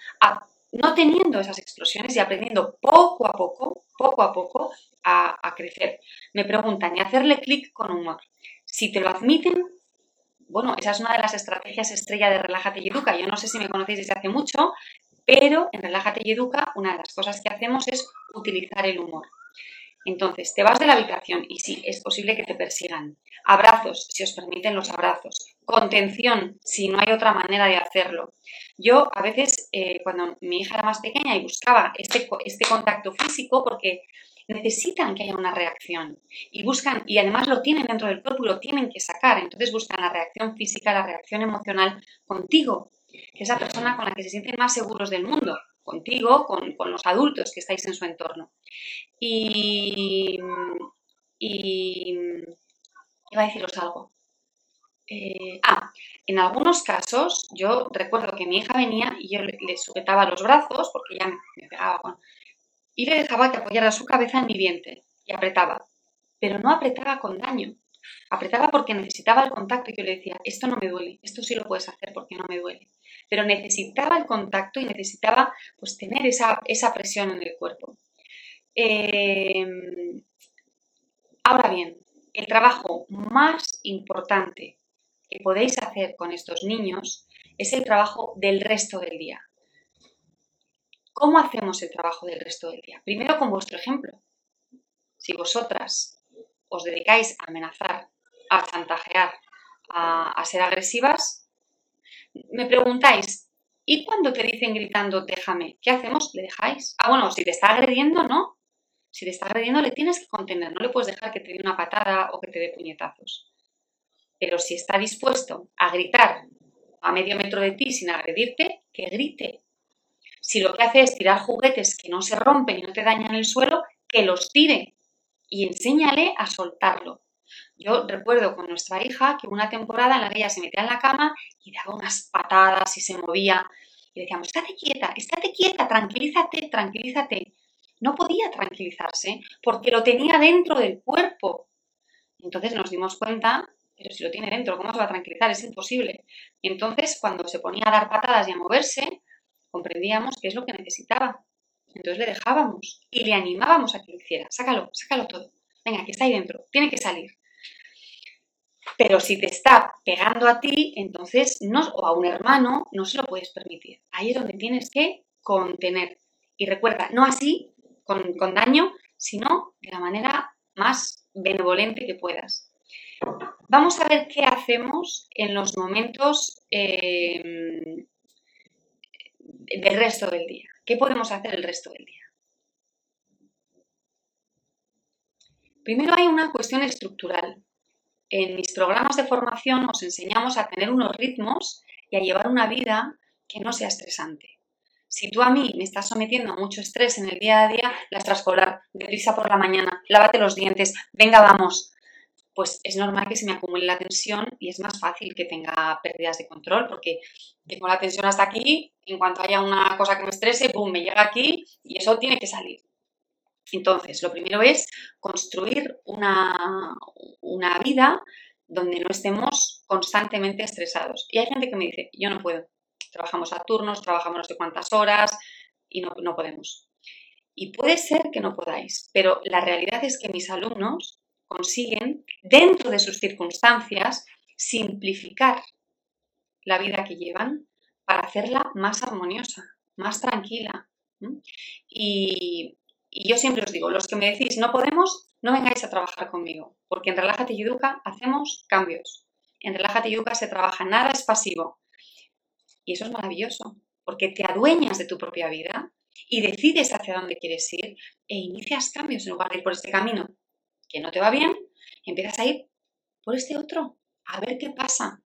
no teniendo esas explosiones y aprendiendo poco a poco, poco a poco a, a crecer. Me preguntan, ¿y hacerle clic con humor? Si te lo admiten, bueno, esa es una de las estrategias estrella de Relájate y Educa. Yo no sé si me conocéis desde hace mucho, pero en Relájate y Educa una de las cosas que hacemos es utilizar el humor. Entonces, te vas de la habitación y sí, es posible que te persigan. Abrazos, si os permiten los abrazos. Contención, si no hay otra manera de hacerlo. Yo a veces, eh, cuando mi hija era más pequeña y buscaba este, este contacto físico, porque necesitan que haya una reacción y buscan, y además lo tienen dentro del cuerpo y lo tienen que sacar, entonces buscan la reacción física, la reacción emocional contigo, que es la persona con la que se sienten más seguros del mundo, contigo, con, los adultos que estáis en su entorno. Y, y iba a deciros algo. Eh, ah, en algunos casos, yo recuerdo que mi hija venía y yo le, sujetaba los brazos, porque ya me, pegaba con, y le dejaba que apoyara su cabeza en mi vientre y apretaba. Pero no apretaba con daño. Apretaba porque necesitaba el contacto y yo le decía, esto no me duele, esto sí lo puedes hacer porque no me duele. Pero necesitaba el contacto y necesitaba pues tener esa, presión en el cuerpo. Em, ahora bien, el trabajo más importante que podéis hacer con estos niños es el trabajo del resto del día. ¿Cómo hacemos el trabajo del resto del día? Primero con vuestro ejemplo. Si vosotras os dedicáis a amenazar, a chantajear, a, ser agresivas, me preguntáis, ¿y cuando te dicen gritando, déjame? ¿Qué hacemos? ¿Le dejáis? Ah, bueno, si te está agrediendo, no. Si te está agrediendo, le tienes que contener, no le puedes dejar que te dé una patada o que te dé puñetazos. Pero si está dispuesto a gritar a medio metro de ti sin agredirte, que grite, si lo que hace es tirar juguetes que no se rompen y no te dañan el suelo, que los tire y enséñale a soltarlo. Yo recuerdo con nuestra hija que una temporada en la que ella se metía en la cama y daba unas patadas y se movía. Y decíamos, estate quieta, estate quieta, tranquilízate, tranquilízate. No podía tranquilizarse porque lo tenía dentro del cuerpo. Entonces nos dimos cuenta, pero si lo tiene dentro, ¿cómo se va a tranquilizar? Es imposible. Y entonces cuando se ponía a dar patadas y a moverse, comprendíamos qué es lo que necesitaba. Entonces le dejábamos y le animábamos a que lo hiciera. Sácalo, sácalo todo. Venga, que está ahí dentro, tiene que salir. Pero si te está pegando a ti, entonces no, o a un hermano, no se lo puedes permitir. Ahí es donde tienes que contener. Y recuerda, no así, con, daño, sino de la manera más benevolente que puedas. Vamos a ver qué hacemos en los momentos eh, del resto del día. ¿Qué podemos hacer el resto del día? Primero hay una cuestión estructural. En mis programas de formación os enseñamos a tener unos ritmos y a llevar una vida que no sea estresante. Si tú a mí me estás sometiendo a mucho estrés en el día a día, la extraescolar, deprisa por la mañana, lávate los dientes, venga, vamos, pues es normal que se me acumule la tensión y es más fácil que tenga pérdidas de control porque tengo la tensión hasta aquí, en cuanto haya una cosa que me estrese, ¡pum!, me llega aquí y eso tiene que salir. Entonces, lo primero es construir una, una vida donde no estemos constantemente estresados. Y hay gente que me dice, yo no puedo, trabajamos a turnos, trabajamos no sé cuántas horas y no, no podemos. Y puede ser que no podáis, pero la realidad es que mis alumnos consiguen, dentro de sus circunstancias, simplificar la vida que llevan para hacerla más armoniosa, más tranquila. Y, yo siempre os digo, los que me decís no podemos, no vengáis a trabajar conmigo, porque en Relájate y Educa hacemos cambios. En Relájate y Educa se trabaja, nada es pasivo. Y eso es maravilloso, porque te adueñas de tu propia vida y decides hacia dónde quieres ir e inicias cambios en lugar de ir por este camino que no te va bien, empiezas a ir por este otro, a ver qué pasa.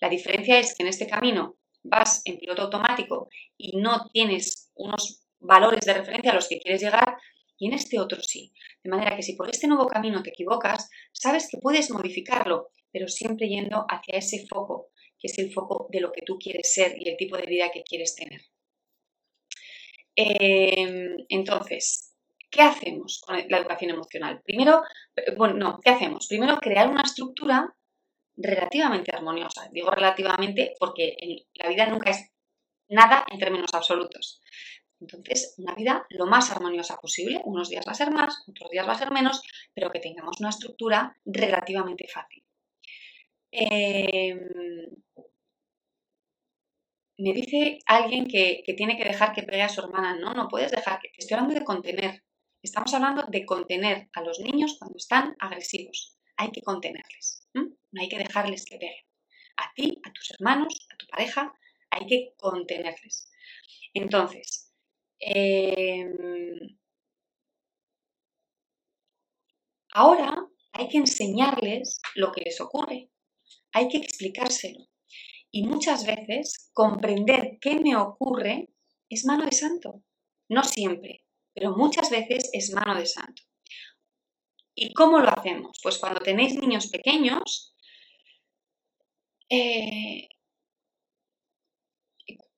La diferencia es que en este camino vas en piloto automático y no tienes unos valores de referencia a los que quieres llegar y en este otro sí. De manera que si por este nuevo camino te equivocas, sabes que puedes modificarlo, pero siempre yendo hacia ese foco, que es el foco de lo que tú quieres ser y el tipo de vida que quieres tener. Em, entonces, ¿Qué hacemos con la educación emocional? Primero, eh, bueno, no, ¿qué hacemos? Primero, crear una estructura relativamente armoniosa. Digo relativamente porque la vida nunca es nada en términos absolutos. Entonces, una vida lo más armoniosa posible. Unos días va a ser más, otros días va a ser menos, pero que tengamos una estructura relativamente fácil. Em, me dice alguien que, tiene que dejar que pegue a su hermana. No, no puedes dejar que. Estoy hablando de contener. Estamos hablando de contener a los niños cuando están agresivos. Hay que contenerles. No hay que dejarles que peguen. A ti, a tus hermanos, a tu pareja, hay que contenerles. Entonces, em, ahora hay que enseñarles lo que les ocurre. Hay que explicárselo. Y muchas veces comprender qué me ocurre es mano de santo. No siempre, pero muchas veces es mano de santo. ¿Y cómo lo hacemos? Pues cuando tenéis niños pequeños, eh,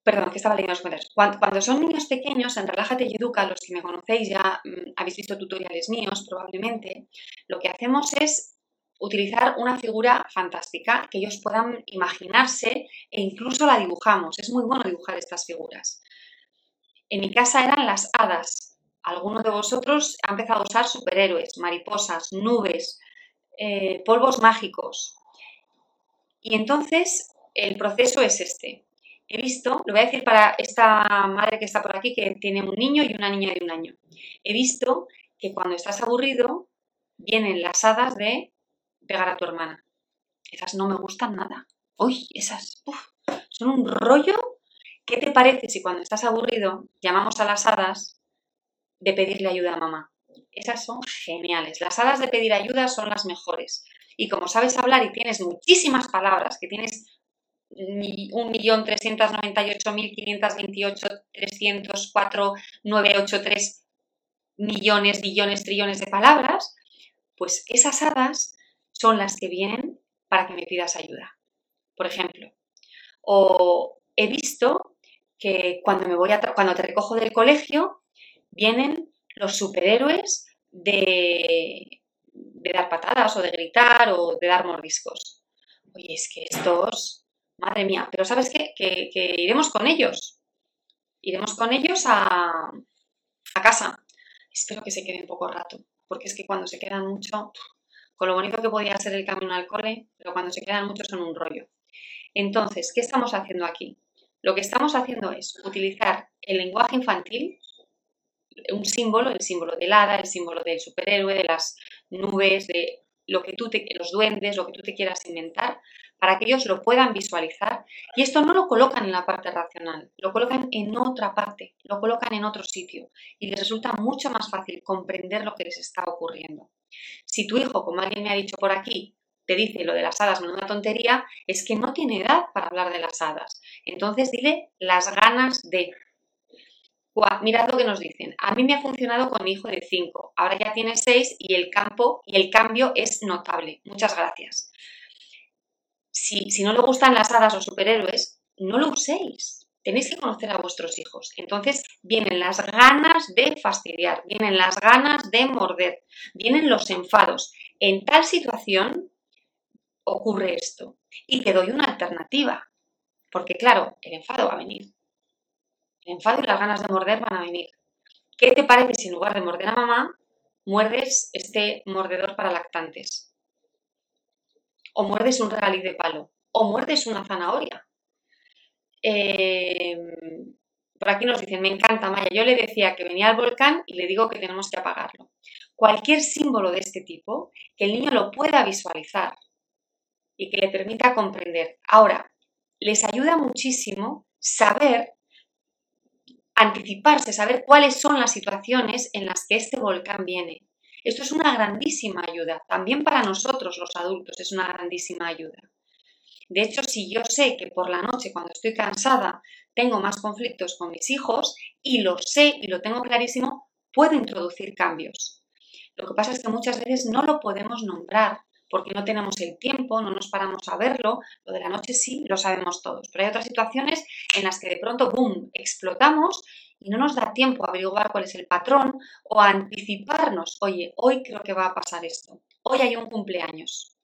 perdón, que estaba leyendo los comentarios. Cuando, son niños pequeños, en Relájate y Educa, los que me conocéis ya mm, habéis visto tutoriales míos probablemente, lo que hacemos es utilizar una figura fantástica que ellos puedan imaginarse e incluso la dibujamos. Es muy bueno dibujar estas figuras. En mi casa eran las hadas. Alguno de vosotros ha empezado a usar superhéroes, mariposas, nubes, eh, polvos mágicos. Y entonces el proceso es este. He visto, lo voy a decir para esta madre que está por aquí, que tiene un niño y una niña de un año. He visto que cuando estás aburrido vienen las hadas de pegar a tu hermana. Esas no me gustan nada. Uy, esas son un rollo. ¿Qué te parece si cuando estás aburrido llamamos a las hadas de pedirle ayuda a mamá? Esas son geniales. Las hadas de pedir ayuda son las mejores. Y como sabes hablar y tienes muchísimas palabras, que tienes 1.398.528.304.983 millones, billones, trillones de palabras, pues esas hadas son las que vienen para que me pidas ayuda. Por ejemplo, o he visto que cuando me voy a cuando te recojo del colegio vienen los superhéroes de, de dar patadas o de gritar o de dar mordiscos. Oye, es que estos, madre mía, pero ¿sabes qué? Que, iremos con ellos. Iremos con ellos a, casa. Espero que se queden poco rato, porque es que cuando se quedan mucho, con lo bonito que podía ser el camino al cole, pero cuando se quedan muchos son un rollo. Entonces, ¿qué estamos haciendo aquí? Lo que estamos haciendo es utilizar el lenguaje infantil, un símbolo, el símbolo del hada, el símbolo del superhéroe, de las nubes, de lo que tú te, los duendes, lo que tú te quieras inventar, para que ellos lo puedan visualizar. Y esto no lo colocan en la parte racional, lo colocan en otra parte, lo colocan en otro sitio y les resulta mucho más fácil comprender lo que les está ocurriendo. Si tu hijo, como alguien me ha dicho por aquí, te dice lo de las hadas no es una tontería, es que no tiene edad para hablar de las hadas. Entonces dile las ganas de. Mirad lo que nos dicen. A mí me ha funcionado con mi hijo de 5. Ahora ya tiene 6 y el campo y el cambio es notable. Muchas gracias si, no le gustan las hadas o superhéroes, no lo uséis. Tenéis que conocer a vuestros hijos. Entonces vienen las ganas de fastidiar, vienen las ganas de morder, vienen los enfados. En tal situación ocurre esto. Y te doy una alternativa. Porque claro, el enfado va a venir. El enfado y las ganas de morder van a venir. ¿Qué te parece si en lugar de morder a mamá, muerdes este mordedor para lactantes? O muerdes un regaliz de palo, o muerdes una zanahoria. Eh, por aquí nos dicen, me encanta Maya, yo le decía que venía al volcán y le digo que tenemos que apagarlo. Cualquier símbolo de este tipo, que el niño lo pueda visualizar y que le permita comprender. Ahora, les ayuda muchísimo saber anticiparse, saber cuáles son las situaciones en las que este volcán viene. Esto es una grandísima ayuda. También para nosotros los adultos es una grandísima ayuda. De hecho, si yo sé que por la noche, cuando estoy cansada, tengo más conflictos con mis hijos y lo sé y lo tengo clarísimo, puedo introducir cambios. Lo que pasa es que muchas veces no lo podemos nombrar porque no tenemos el tiempo, no nos paramos a verlo. Lo de la noche sí, lo sabemos todos, pero hay otras situaciones en las que de pronto, ¡boom!, explotamos y no nos da tiempo a averiguar cuál es el patrón o a anticiparnos, oye, hoy creo que va a pasar esto, hoy hay un cumpleaños.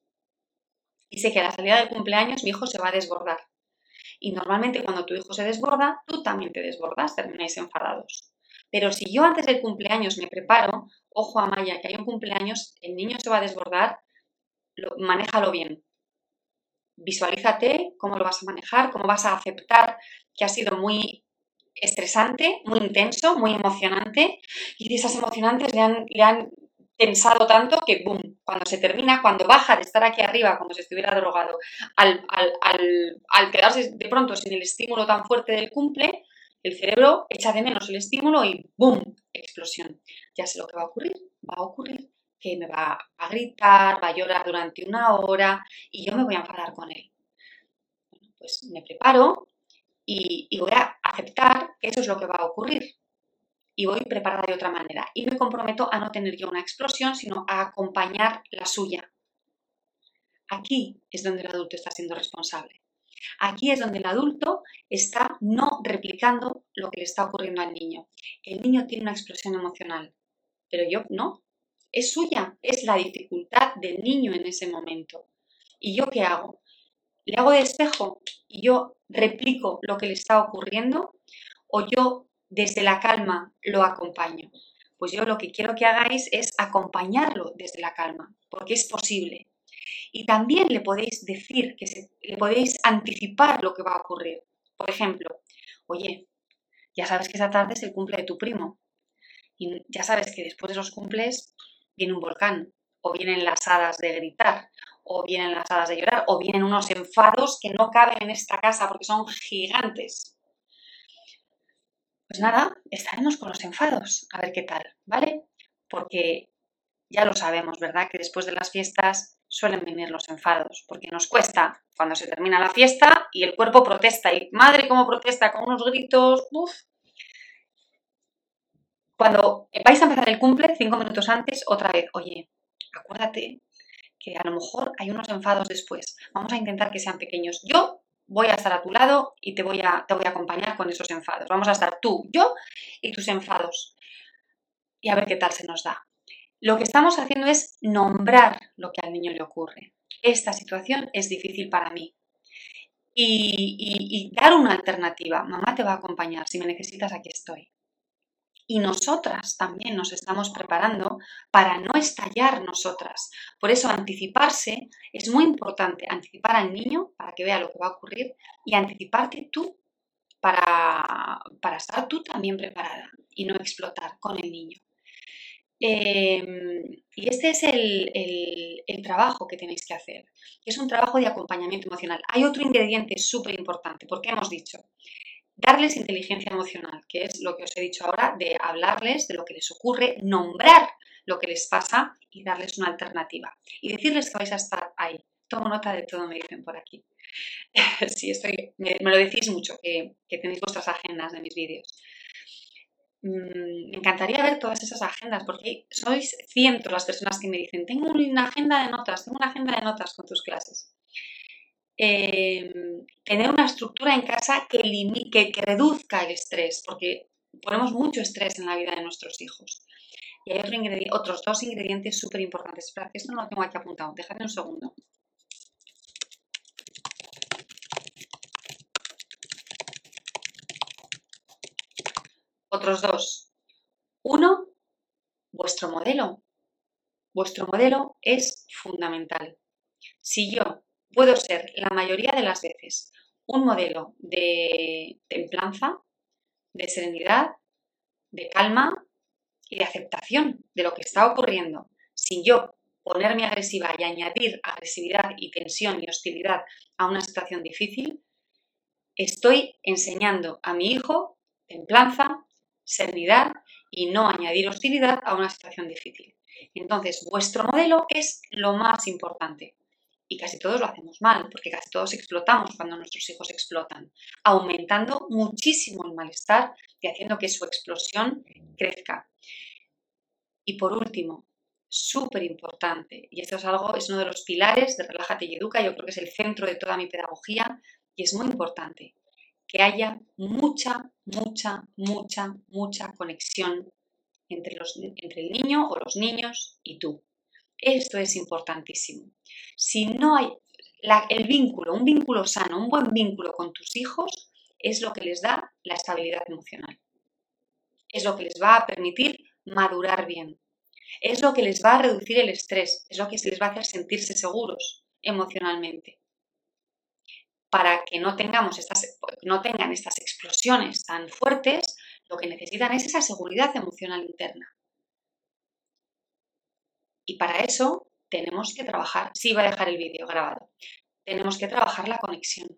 Y sé que a la salida del cumpleaños mi hijo se va a desbordar. Y normalmente cuando tu hijo se desborda, tú también te desbordas, termináis enfadados. Pero si yo antes del cumpleaños me preparo, ojo a Maya, que hay un cumpleaños, el niño se va a desbordar, lo, manéjalo bien. Visualízate cómo lo vas a manejar, cómo vas a aceptar que ha sido muy estresante, muy intenso, muy emocionante, y esas emocionantes le han, tensado tanto que, boom, cuando se termina, cuando baja de estar aquí arriba como si estuviera drogado, al, al, quedarse de pronto sin el estímulo tan fuerte del cumple, el cerebro echa de menos el estímulo y ¡boom! Explosión. Ya sé lo que va a ocurrir. Va a ocurrir que me va a gritar, va a llorar durante una hora y yo me voy a enfadar con él. pues me preparo y, voy a aceptar que eso es lo que va a ocurrir y voy preparada de otra manera. Y me comprometo a no tener yo una explosión, sino a acompañar la suya. Aquí es donde el adulto está siendo responsable. Aquí es donde el adulto está no replicando lo que le está ocurriendo al niño. El niño tiene una explosión emocional, pero yo no. Es suya, es la dificultad del niño en ese momento. ¿Y yo qué hago? ¿Le hago de espejo y yo replico lo que le está ocurriendo? ¿O yo desde la calma lo acompaño? Pues yo lo que quiero que hagáis es acompañarlo desde la calma, porque es posible. Y también le podéis decir, que le podéis anticipar lo que va a ocurrir. Por ejemplo, oye, ya sabes que esa tarde es el cumple de tu primo. Y ya sabes que después de los cumples viene un volcán, o vienen las hadas de gritar, o vienen las hadas de llorar, o vienen unos enfados que no caben en esta casa porque son gigantes. Pues nada, estaremos con los enfados, a ver qué tal, ¿vale? Porque ya lo sabemos, ¿verdad? Que después de las fiestas suelen venir los enfados, porque nos cuesta cuando se termina la fiesta y el cuerpo protesta. Y madre, cómo protesta con unos gritos, ¡Uf! Cuando vais a empezar el cumple, cinco minutos antes, otra vez, oye, acuérdate que a lo mejor hay unos enfados después. Vamos a intentar que sean pequeños. Yo voy a estar a tu lado y te voy a, te voy a acompañar con esos enfados. Vamos a estar tú, yo y tus enfados. Y a ver qué tal se nos da. Lo que estamos haciendo es nombrar lo que al niño le ocurre. Esta situación es difícil para mí. y dar una alternativa. Mamá te va a acompañar. Si me necesitas, aquí estoy y nosotras también nos estamos preparando para no estallar nosotras. Por eso anticiparse es muy importante, anticipar al niño para que vea lo que va a ocurrir y anticiparte tú para, para estar tú también preparada y no explotar con el niño. Em, y este es el, el, trabajo que tenéis que hacer. Es un trabajo de acompañamiento emocional. Hay otro ingrediente súper importante, porque hemos dicho, darles inteligencia emocional, que es lo que os he dicho ahora, de hablarles de lo que les ocurre, nombrar lo que les pasa y darles una alternativa. Y decirles que vais a estar ahí. Tomo nota de todo, me dicen por aquí. sí, estoy, me, lo decís mucho, que, tenéis vuestras agendas de mis vídeos. Mm, me encantaría ver todas esas agendas, porque sois cientos las personas que me dicen, tengo una agenda de notas, tengo una agenda de notas con tus clases. Em, tener una estructura en casa que, que, que, reduzca el estrés, porque ponemos mucho estrés en la vida de nuestros hijos. Y hay otro otros dos ingredientes súper importantes. Esto no lo tengo aquí apuntado, dejadme un segundo. Otros dos. Uno, vuestro modelo. Vuestro modelo es fundamental. Si yo puedo ser la mayoría de las veces un modelo de templanza, de serenidad, de calma y de aceptación de lo que está ocurriendo, sin yo ponerme agresiva y añadir agresividad y tensión y hostilidad a una situación difícil, estoy enseñando a mi hijo templanza, serenidad y no añadir hostilidad a una situación difícil. Entonces, vuestro modelo es lo más importante y casi todos lo hacemos mal, porque casi todos explotamos cuando nuestros hijos explotan, aumentando muchísimo el malestar y haciendo que su explosión crezca. Y por último, súper importante, y esto es algo, es uno de los pilares de Relájate y Educa, yo creo que es el centro de toda mi pedagogía, y es muy importante que haya mucha, mucha, mucha, mucha conexión entre, los, entre el niño o los niños y tú. Esto es importantísimo. Si no hay, el vínculo, un vínculo sano, un buen vínculo con tus hijos es lo que les da la estabilidad emocional. Es lo que les va a permitir madurar bien. Es lo que les va a reducir el estrés, es lo que les va a hacer sentirse seguros emocionalmente. Para que no, tengamos estas, no tengan estas explosiones tan fuertes, lo que necesitan es esa seguridad emocional interna. Y para eso tenemos que trabajar, sí va a dejar el vídeo grabado, tenemos que trabajar la conexión.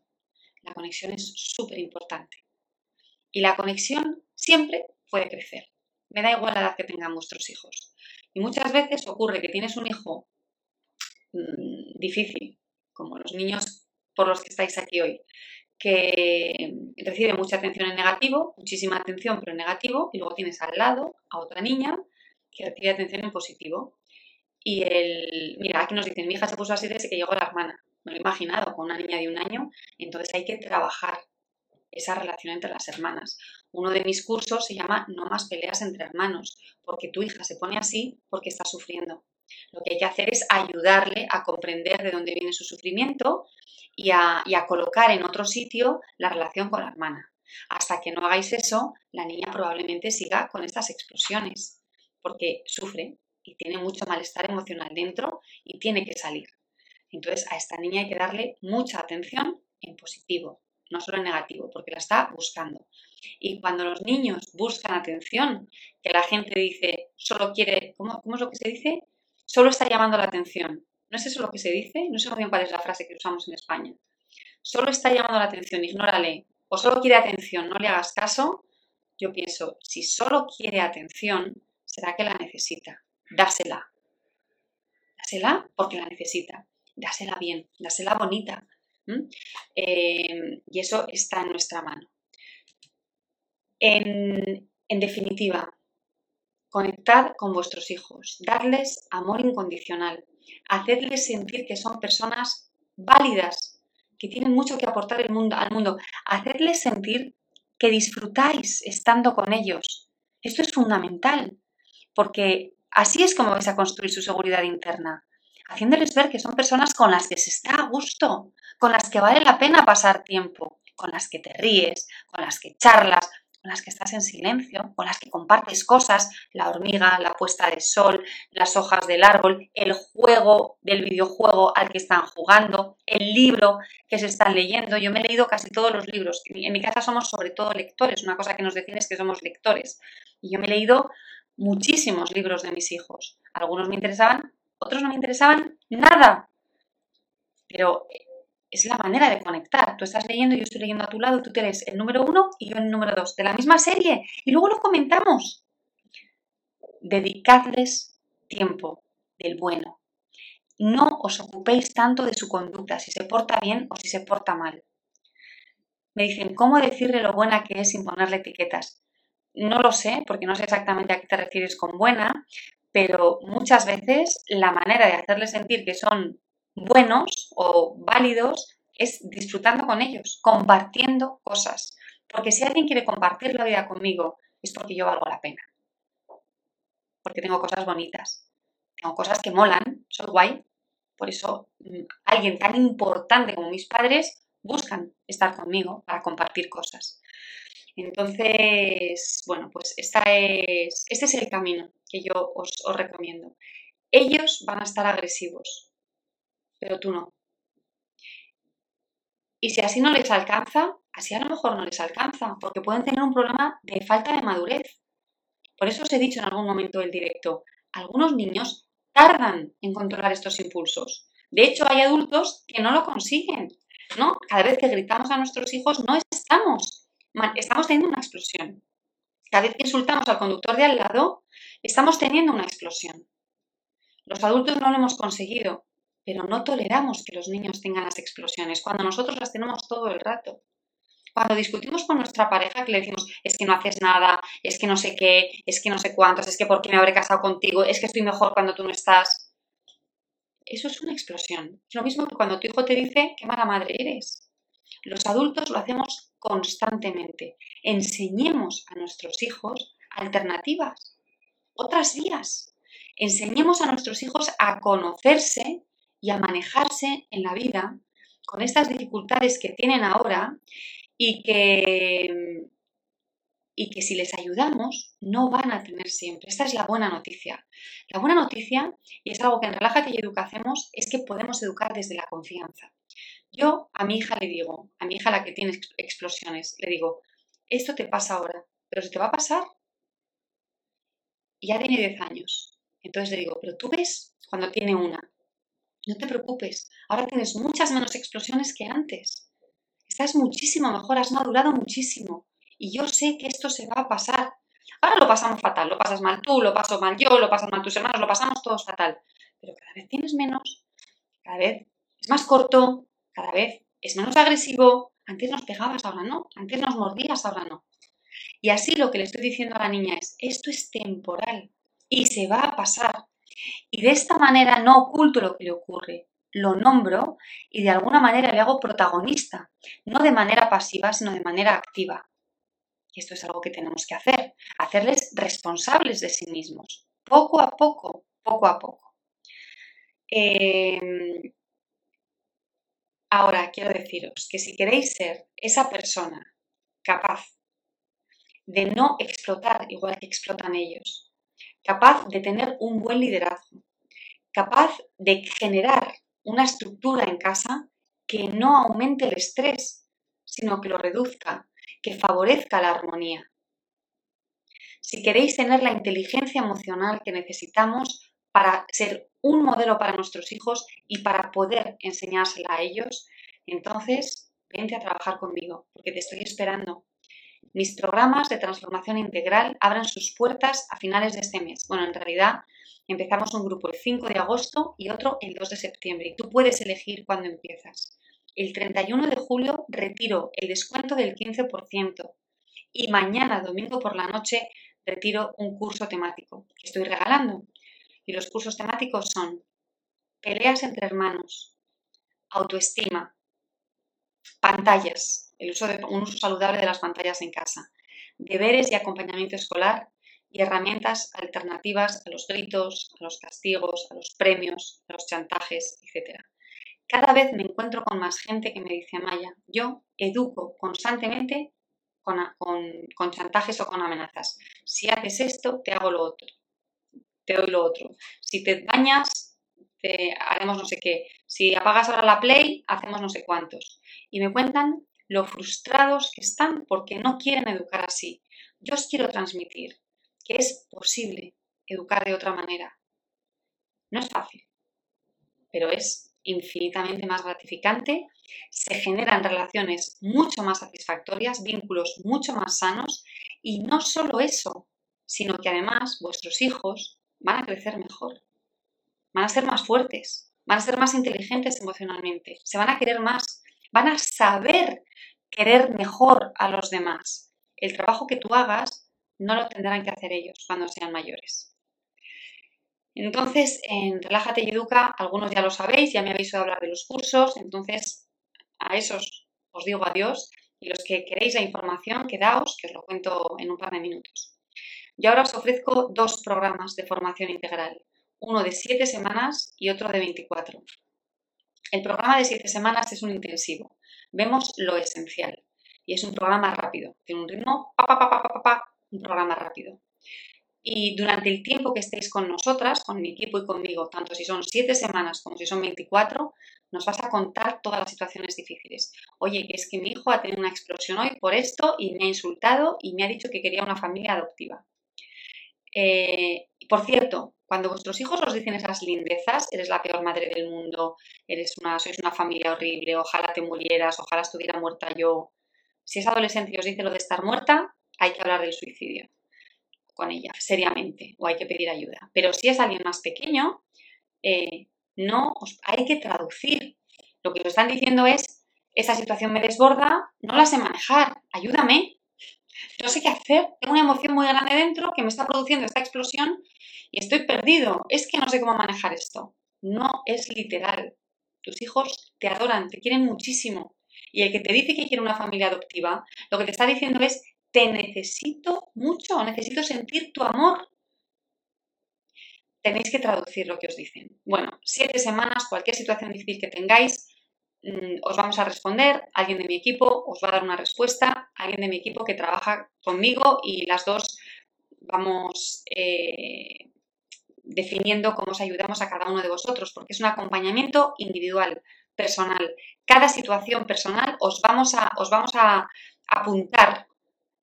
La conexión es súper importante. Y la conexión siempre puede crecer. Me da igual la edad que tengan vuestros hijos. Y muchas veces ocurre que tienes un hijo mm, difícil, como los niños por los que estáis aquí hoy, que recibe mucha atención en negativo, muchísima atención pero en negativo, y luego tienes al lado a otra niña que recibe atención en positivo. Y el, mira, aquí nos dicen, mi hija se puso así desde que llegó la hermana. Me lo he imaginado, con una niña de un año. Entonces hay que trabajar esa relación entre las hermanas. Uno de mis cursos se llama No más peleas entre hermanos, porque tu hija se pone así porque está sufriendo. Lo que hay que hacer es ayudarle a comprender de dónde viene su sufrimiento y a, y a colocar en otro sitio la relación con la hermana. Hasta que no hagáis eso, la niña probablemente siga con estas explosiones, porque sufre, y tiene mucho malestar emocional dentro y tiene que salir. Entonces a esta niña hay que darle mucha atención en positivo, no solo en negativo, porque la está buscando. Y cuando los niños buscan atención, que la gente dice, solo quiere, ¿cómo, es lo que se dice? Solo está llamando la atención. ¿No es eso lo que se dice? No sé muy bien cuál es la frase que usamos en España. Solo está llamando la atención, ignórale. O solo quiere atención, no le hagas caso. Yo pienso, si solo quiere atención, será que la necesita dásela. Dásela porque la necesita. Dásela bien, dásela bonita. Eh, y eso está en nuestra mano. En, en definitiva, conectad con vuestros hijos, darles amor incondicional, hacerles sentir que son personas válidas, que tienen mucho que aportar al mundo, hacerles sentir que disfrutáis estando con ellos. Esto es fundamental, porque Así es como vais a construir su seguridad interna, haciéndoles ver que son personas con las que se está a gusto, con las que vale la pena pasar tiempo, con las que te ríes, con las que charlas, con las que estás en silencio, con las que compartes cosas, la hormiga, la puesta de sol, las hojas del árbol, el juego del videojuego al que están jugando, el libro que se están leyendo. Yo me he leído casi todos los libros. En mi casa somos sobre todo lectores, una cosa que nos define es que somos lectores. Y yo me he leído muchísimos libros de mis hijos. Algunos me interesaban, otros no me interesaban nada. Pero eh, es la manera de conectar. Tú estás leyendo, yo estoy leyendo a tu lado, tú tienes el número uno y yo el número dos de la misma serie. Y luego lo comentamos. Dedicadles tiempo del bueno. No os ocupéis tanto de su conducta, si se porta bien o si se porta mal. Me dicen, ¿cómo decirle lo buena que es sin ponerle etiquetas? No lo sé, porque no sé exactamente a qué te refieres con buena, pero muchas veces la manera de hacerles sentir que son buenos o válidos es disfrutando con ellos, compartiendo cosas. Porque si alguien quiere compartir la vida conmigo, es porque yo valgo la pena. Porque tengo cosas bonitas, tengo cosas que molan, soy guay. Por eso mm, alguien tan importante como mis padres buscan estar conmigo para compartir cosas. Entonces, bueno, pues este es el camino que yo os, os recomiendo. Ellos van a estar agresivos, pero tú no. Y si así no les alcanza, así a lo mejor no les alcanza, porque pueden tener un problema de falta de madurez. Por eso os he dicho en algún momento del directo, algunos niños tardan en controlar estos impulsos. De hecho, hay adultos que no lo consiguen, ¿no? Cada vez que gritamos a nuestros hijos, no estamos estamos teniendo una explosión. Cada vez que insultamos al conductor de al lado, estamos teniendo una explosión. Los adultos no lo hemos conseguido, pero no toleramos que los niños tengan las explosiones cuando nosotros las tenemos todo el rato. Cuando discutimos con nuestra pareja que le decimos es que no haces nada, es que no sé qué, es que no sé cuántos, es que por qué me habré casado contigo, es que estoy mejor cuando tú no estás. Eso es una explosión. Es lo mismo que cuando tu hijo te dice qué mala madre eres. Los adultos lo hacemos constantemente. Enseñemos a nuestros hijos alternativas, otras vías. Enseñemos a nuestros hijos a conocerse y a manejarse en la vida con estas dificultades que tienen ahora y que, y que si les ayudamos no van a tener siempre. Esta es la buena noticia. La buena noticia, y es algo que en Relájate y Educa hacemos, es que podemos educar desde la confianza. Yo a mi hija le digo, a mi hija la que tiene explosiones, le digo, esto te pasa ahora, pero se te va a pasar. Ya tiene 10 años. Entonces le digo, pero tú ves cuando tiene una. No te preocupes, ahora tienes muchas menos explosiones que antes. Estás muchísimo mejor, has madurado muchísimo. Y yo sé que esto se va a pasar. Ahora lo pasamos fatal, lo pasas mal tú, lo paso mal yo, lo pasan mal tus hermanos, lo pasamos todos fatal. Pero cada vez tienes menos, cada vez es más corto, cada vez es menos agresivo. Antes nos pegabas, ahora no. Antes nos mordías, ahora no. Y así lo que le estoy diciendo a la niña es, esto es temporal y se va a pasar. Y de esta manera no oculto lo que le ocurre, lo nombro y de alguna manera le hago protagonista, no de manera pasiva, sino de manera activa. Y esto es algo que tenemos que hacer, hacerles responsables de sí mismos, poco a poco, poco a poco. Em, ahora quiero deciros que si queréis ser esa persona capaz de no explotar igual que explotan ellos, capaz de tener un buen liderazgo, capaz de generar una estructura en casa que no aumente el estrés, sino que lo reduzca, que favorezca la armonía. Si queréis tener la inteligencia emocional que necesitamos para ser un modelo para nuestros hijos y para poder enseñársela a ellos, entonces vente a trabajar conmigo, porque te estoy esperando. Mis programas de transformación integral abren sus puertas a finales de este mes. Bueno, en realidad empezamos un grupo el 5 de agosto y otro el 2 de septiembre y tú puedes elegir cuándo empiezas. El 31 de julio retiro el descuento del 15% y mañana, domingo por la noche, retiro un curso temático que estoy regalando. Y los cursos temáticos son peleas entre hermanos, autoestima, pantallas, el uso de, un uso saludable de las pantallas en casa, deberes y acompañamiento escolar y herramientas alternativas a los gritos, a los castigos, a los premios, a los chantajes, etc. Cada vez me encuentro con más gente que me dice, Maya, yo educo constantemente con, con, chantajes o con amenazas. Si haces esto, te hago lo otro. Te doy lo otro. Si te dañas, te haremos no sé qué. Si apagas ahora la play, hacemos no sé cuántos. Y me cuentan lo frustrados que están porque no quieren educar así. Yo os quiero transmitir que es posible educar de otra manera. No es fácil, pero es infinitamente más gratificante, se generan relaciones mucho más satisfactorias, vínculos mucho más sanos y no solo eso, sino que además vuestros hijos van a crecer mejor, van a ser más fuertes, van a ser más inteligentes emocionalmente, se van a querer más, van a saber querer mejor a los demás. El trabajo que tú hagas no lo tendrán que hacer ellos cuando sean mayores. Entonces, en Relájate y Educa, algunos ya lo sabéis, ya me habéis oído hablar de los cursos, entonces a esos os digo adiós y los que queréis la información, quedaos, que os lo cuento en un par de minutos. Yo ahora os ofrezco dos programas de formación integral, uno de 7 semanas y otro de 24. El programa de 7 semanas es un intensivo, vemos lo esencial. Y es un programa rápido, tiene un ritmo, pa, pa, pa, pa, un programa rápido. Y durante el tiempo que estéis con nosotras, con mi equipo y conmigo, tanto si son 7 semanas como si son 24, nos vas a contar todas las situaciones difíciles. Oye, que es que mi hijo ha tenido una explosión hoy por esto y me ha insultado y me ha dicho que quería una familia adoptiva. Eh, por cierto, cuando vuestros hijos os dicen esas lindezas, eres la peor madre del mundo, eres una, sois una familia horrible, ojalá te murieras, ojalá estuviera muerta yo. Si es adolescente y os dice lo de estar muerta, hay que hablar del suicidio con ella, seriamente, o hay que pedir ayuda. Pero si es alguien más pequeño, eh, no hay que traducir. Lo que os están diciendo es, esa situación me desborda, no la sé manejar, ayúdame. No sé qué hacer, tengo una emoción muy grande dentro que me está produciendo esta explosión y estoy perdido. Es que no sé cómo manejar esto. No es literal. Tus hijos te adoran, te quieren muchísimo. Y el que te dice que quiere una familia adoptiva, lo que te está diciendo es, te necesito mucho, necesito sentir tu amor. Tenéis que traducir lo que os dicen. Bueno, siete semanas, cualquier situación difícil que tengáis, os vamos a responder, alguien de mi equipo os va a dar una respuesta, alguien de mi equipo que trabaja conmigo y las dos vamos eh, definiendo cómo os ayudamos a cada uno de vosotros, porque es un acompañamiento individual, personal. Cada situación personal os vamos a, os vamos a apuntar.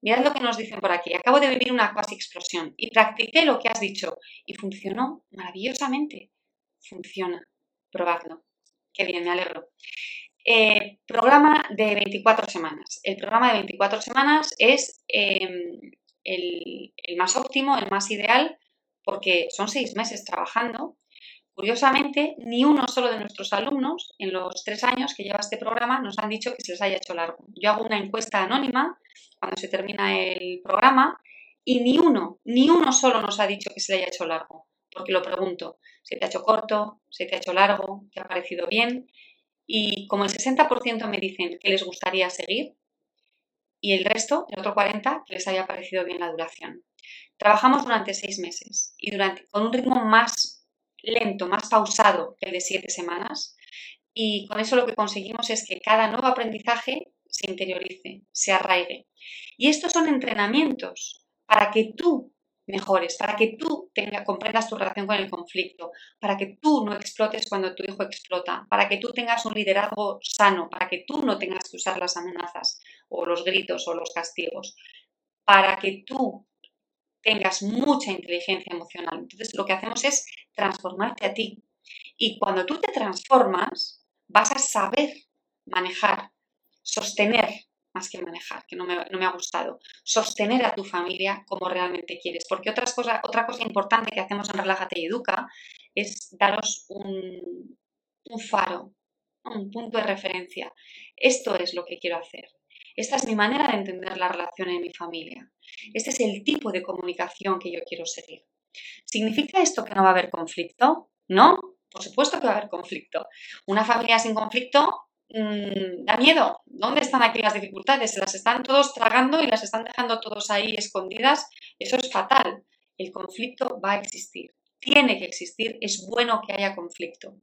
Mirad lo que nos dicen por aquí. Acabo de vivir una cuasi explosión y practiqué lo que has dicho y funcionó maravillosamente. Funciona. Probadlo. Qué bien, me alegro. Eh, programa de 24 semanas. El programa de 24 semanas es em, el, más óptimo, el más ideal, porque son seis meses trabajando. Curiosamente, ni uno solo de nuestros alumnos en los tres años que lleva este programa nos han dicho que se les haya hecho largo. Yo hago una encuesta anónima cuando se termina el programa y ni uno, ni uno solo nos ha dicho que se le haya hecho largo. Porque lo pregunto, ¿se te ha hecho corto? ¿Se te ha hecho largo? ¿Te ha parecido bien? Y como el 60% me dicen que les gustaría seguir, y el resto, el otro 40, que les haya parecido bien la duración. Trabajamos durante seis meses y durante, con un ritmo más lento, más pausado que el de siete semanas. Y con eso lo que conseguimos es que cada nuevo aprendizaje se interiorice, se arraigue. Y estos son entrenamientos para que tú mejores, para que tú comprendas tu relación con el conflicto, para que tú no explotes cuando tu hijo explota, para que tú tengas un liderazgo sano, para que tú no tengas que usar las amenazas o los gritos o los castigos, para que tú tengas mucha inteligencia emocional. Entonces lo que hacemos es transformarte a ti. Y cuando tú te transformas, vas a saber manejar, sostener más que manejar, que no me, ha gustado. Sostener a tu familia como realmente quieres. Porque otras cosa, otra cosa importante que hacemos en Relájate y Educa es daros un, un faro, un punto de referencia. Esto es lo que quiero hacer. Esta es mi manera de entender la relación en mi familia. Este es el tipo de comunicación que yo quiero seguir. ¿Significa esto que no va a haber conflicto? No, por supuesto que va a haber conflicto. Una familia sin conflicto Mm, da miedo. ¿Dónde están aquí las dificultades? Se las están todos tragando y las están dejando todos ahí escondidas. Eso es fatal. El conflicto va a existir. Tiene que existir. Es bueno que haya conflicto.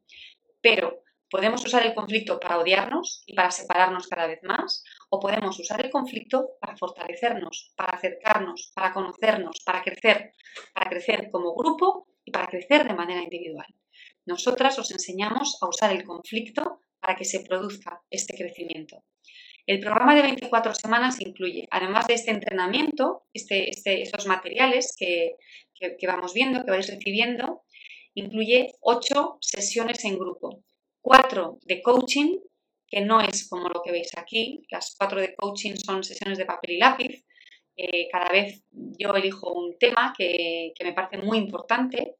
Pero podemos usar el conflicto para odiarnos y para separarnos cada vez más. O podemos usar el conflicto para fortalecernos, para acercarnos, para conocernos, para crecer. Para crecer como grupo y para crecer de manera individual. Nosotras os enseñamos a usar el conflicto para que se produzca este crecimiento. El programa de 24 semanas incluye, además de este entrenamiento, este, estos materiales que, vamos viendo, que vais recibiendo, incluye ocho sesiones en grupo, cuatro de coaching, que no es como lo que veis aquí, las cuatro de coaching son sesiones de papel y lápiz, eh, cada vez yo elijo un tema que, me parece muy importante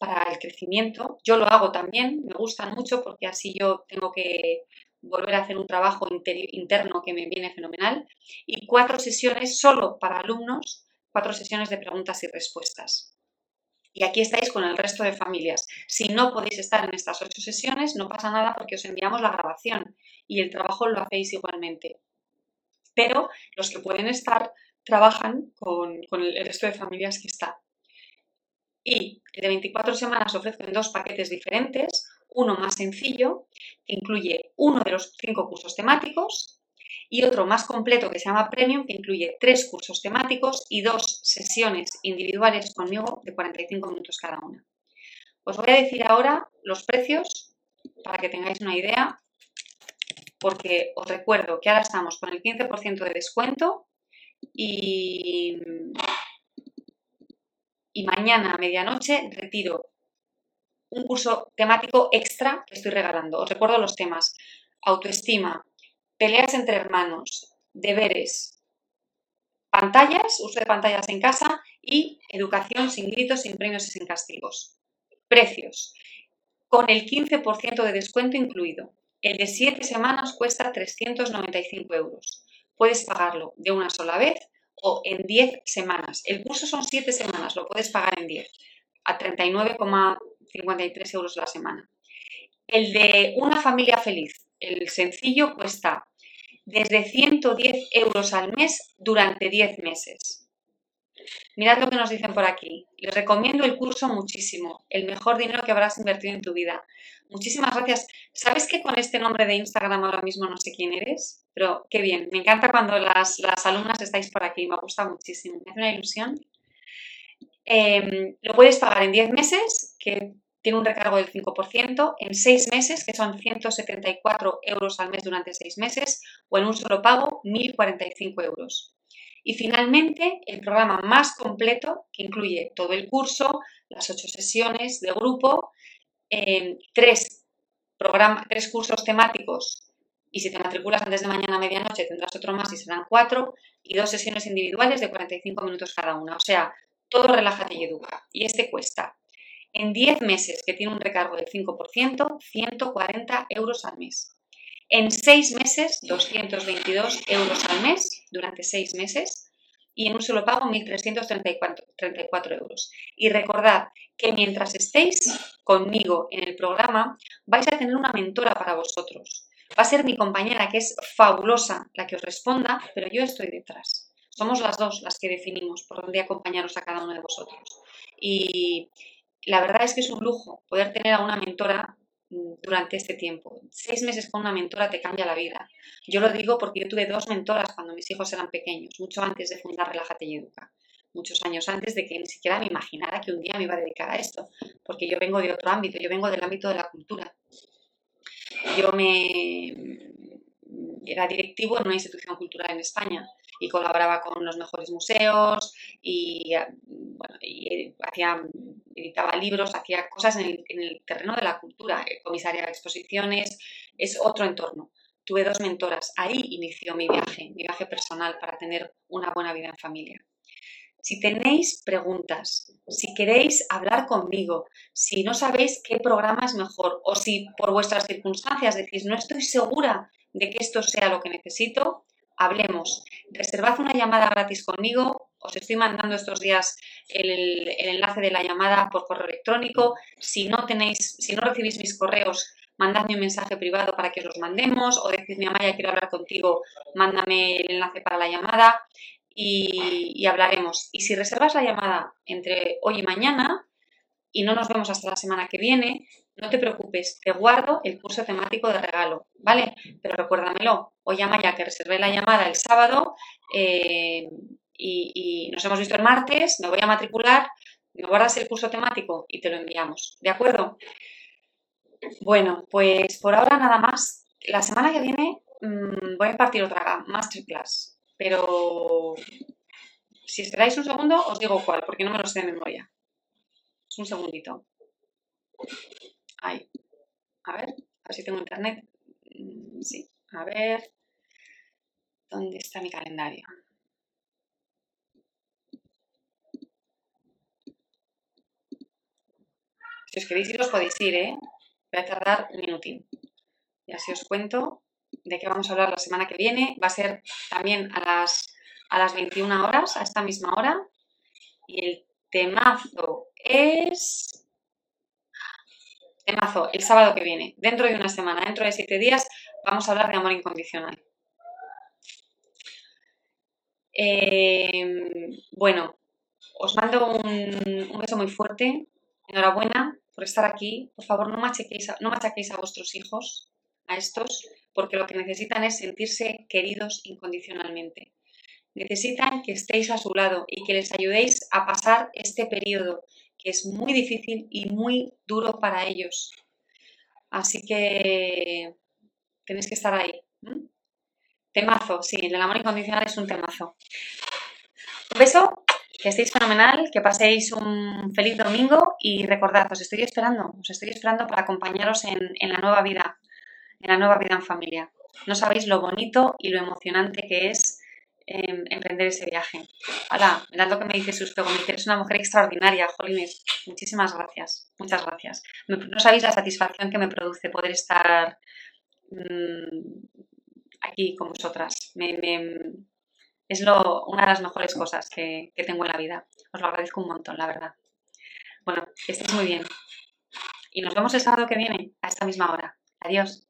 para el crecimiento. Yo lo hago también, me gustan mucho porque así yo tengo que volver a hacer un trabajo interno que me viene fenomenal. Y cuatro sesiones solo para alumnos, cuatro sesiones de preguntas y respuestas. Y aquí estáis con el resto de familias. Si no podéis estar en estas ocho sesiones, no pasa nada porque os enviamos la grabación y el trabajo lo hacéis igualmente. Pero los que pueden estar trabajan con, con el resto de familias que está y de 24 semanas ofrecen dos paquetes diferentes, uno más sencillo, que incluye uno de los cinco cursos temáticos, y otro más completo que se llama Premium, que incluye tres cursos temáticos y dos sesiones individuales conmigo de 45 minutos cada una. Os voy a decir ahora los precios para que tengáis una idea, porque os recuerdo que ahora estamos con el 15% de descuento y y mañana a medianoche retiro un curso temático extra que estoy regalando. Os recuerdo los temas. Autoestima, peleas entre hermanos, deberes, pantallas, uso de pantallas en casa y educación sin gritos, sin premios y sin castigos. Precios. Con el 15% de descuento incluido. El de 7 semanas cuesta 395 euros. Puedes pagarlo de una sola vez o en 10 semanas. El curso son 7 semanas, lo puedes pagar en 10, a 39,53 euros la semana. El de una familia feliz, el sencillo, cuesta desde 110 euros al mes durante 10 meses. Mirad lo que nos dicen por aquí. Les recomiendo el curso muchísimo. El mejor dinero que habrás invertido en tu vida. Muchísimas gracias. ¿Sabes que con este nombre de Instagram ahora mismo no sé quién eres? Pero qué bien. Me encanta cuando las, alumnas estáis por aquí. Me gusta muchísimo. Me hace una ilusión. Em, lo puedes pagar en 10 meses, que tiene un recargo del 5%, en 6 meses, que son 174 euros al mes durante 6 meses, o en un solo pago, 1.045 euros. Y finalmente, el programa más completo, que incluye todo el curso, las 8 sesiones de grupo, tres, tres cursos temáticos y si te matriculas antes de mañana a medianoche tendrás otro más y serán cuatro y dos sesiones individuales de 45 minutos cada una. O sea, todo relájate y educa. Y este cuesta en 10 meses, que tiene un recargo del 5%, 140 euros al mes. En 6 meses, 222 euros al mes durante 6 meses y en un solo pago 1.334 euros. Y recordad que mientras estéis conmigo en el programa, vais a tener una mentora para vosotros. Va a ser mi compañera, que es fabulosa, la que os responda, pero yo estoy detrás. Somos las dos las que definimos por dónde acompañaros a cada uno de vosotros. Y la verdad es que es un lujo poder tener a una mentora durante este tiempo. Seis meses con una mentora te cambia la vida. Yo lo digo porque yo tuve dos mentoras cuando mis hijos eran pequeños, mucho antes de fundar Relájate y Educa muchos años antes de que ni siquiera me imaginara que un día me iba a dedicar a esto, porque yo vengo de otro ámbito, yo vengo del ámbito de la cultura. Yo me era directivo en una institución cultural en España y colaboraba con los mejores museos y, bueno, y hacía, editaba libros, hacía cosas en el, en el terreno de la cultura, comisaria de exposiciones, es otro entorno. Tuve dos mentoras, ahí inició mi viaje, mi viaje personal para tener una buena vida en familia. Si tenéis preguntas, si queréis hablar conmigo, si no sabéis qué programa es mejor o si por vuestras circunstancias decís no estoy segura de que esto sea lo que necesito, hablemos. Reservad una llamada gratis conmigo. Os estoy mandando estos días el, enlace de la llamada por correo electrónico. Si no tenéis, si no recibís mis correos, mandadme un mensaje privado para que os los mandemos o decidme, Amaya, quiero hablar contigo, mándame el enlace para la llamada y, hablaremos. Y si reservas la llamada entre hoy y mañana y no nos vemos hasta la semana que viene, no te preocupes, te guardo el curso temático de regalo, ¿vale? Pero recuérdamelo, hoy llama ya que reservé la llamada el sábado eh, y, nos hemos visto el martes, me voy a matricular, me guardas el curso temático y te lo enviamos, ¿de acuerdo? Bueno, pues por ahora nada más. La semana que viene mmm, voy a impartir otra masterclass pero si esperáis un segundo, os digo cuál, porque no me lo sé de memoria. Un segundito. Ahí. A ver, a ver si tengo internet. Mm, sí, a ver. ¿Dónde está mi calendario? Si os queréis ir, os podéis ir, ¿eh? Voy a tardar un minutín. Y así os cuento de qué vamos a hablar la semana que viene. Va a ser también a las, a las 21 horas, a esta misma hora. Y el temazo es... El sábado que viene, dentro de una semana, dentro de siete días, vamos a hablar de amor incondicional. Eh, bueno, os mando un, beso muy fuerte. Enhorabuena por estar aquí. Por favor, no machaquéis no machaquéis a vuestros hijos, a estos porque lo que necesitan es sentirse queridos incondicionalmente. Necesitan que estéis a su lado y que les ayudéis a pasar este periodo que es muy difícil y muy duro para ellos. Así que tenéis que estar ahí. Temazo, sí, el amor incondicional es un temazo. Un beso, que estéis fenomenal, que paséis un feliz domingo y recordad, os estoy esperando, os estoy esperando para acompañaros en, en la nueva vida en la nueva vida en familia. No sabéis lo bonito y lo emocionante que es em, emprender ese viaje. Hola, mirad lo que me dice Susto, me dice, eres una mujer extraordinaria, Jolines. Muchísimas gracias, muchas gracias. No sabéis la satisfacción que me produce poder estar mm, aquí con vosotras. es una de las mejores cosas que, que tengo en la vida. Os lo agradezco un montón, la verdad. Bueno, que estéis muy bien. Y nos vemos el sábado que viene, a esta misma hora. Adiós.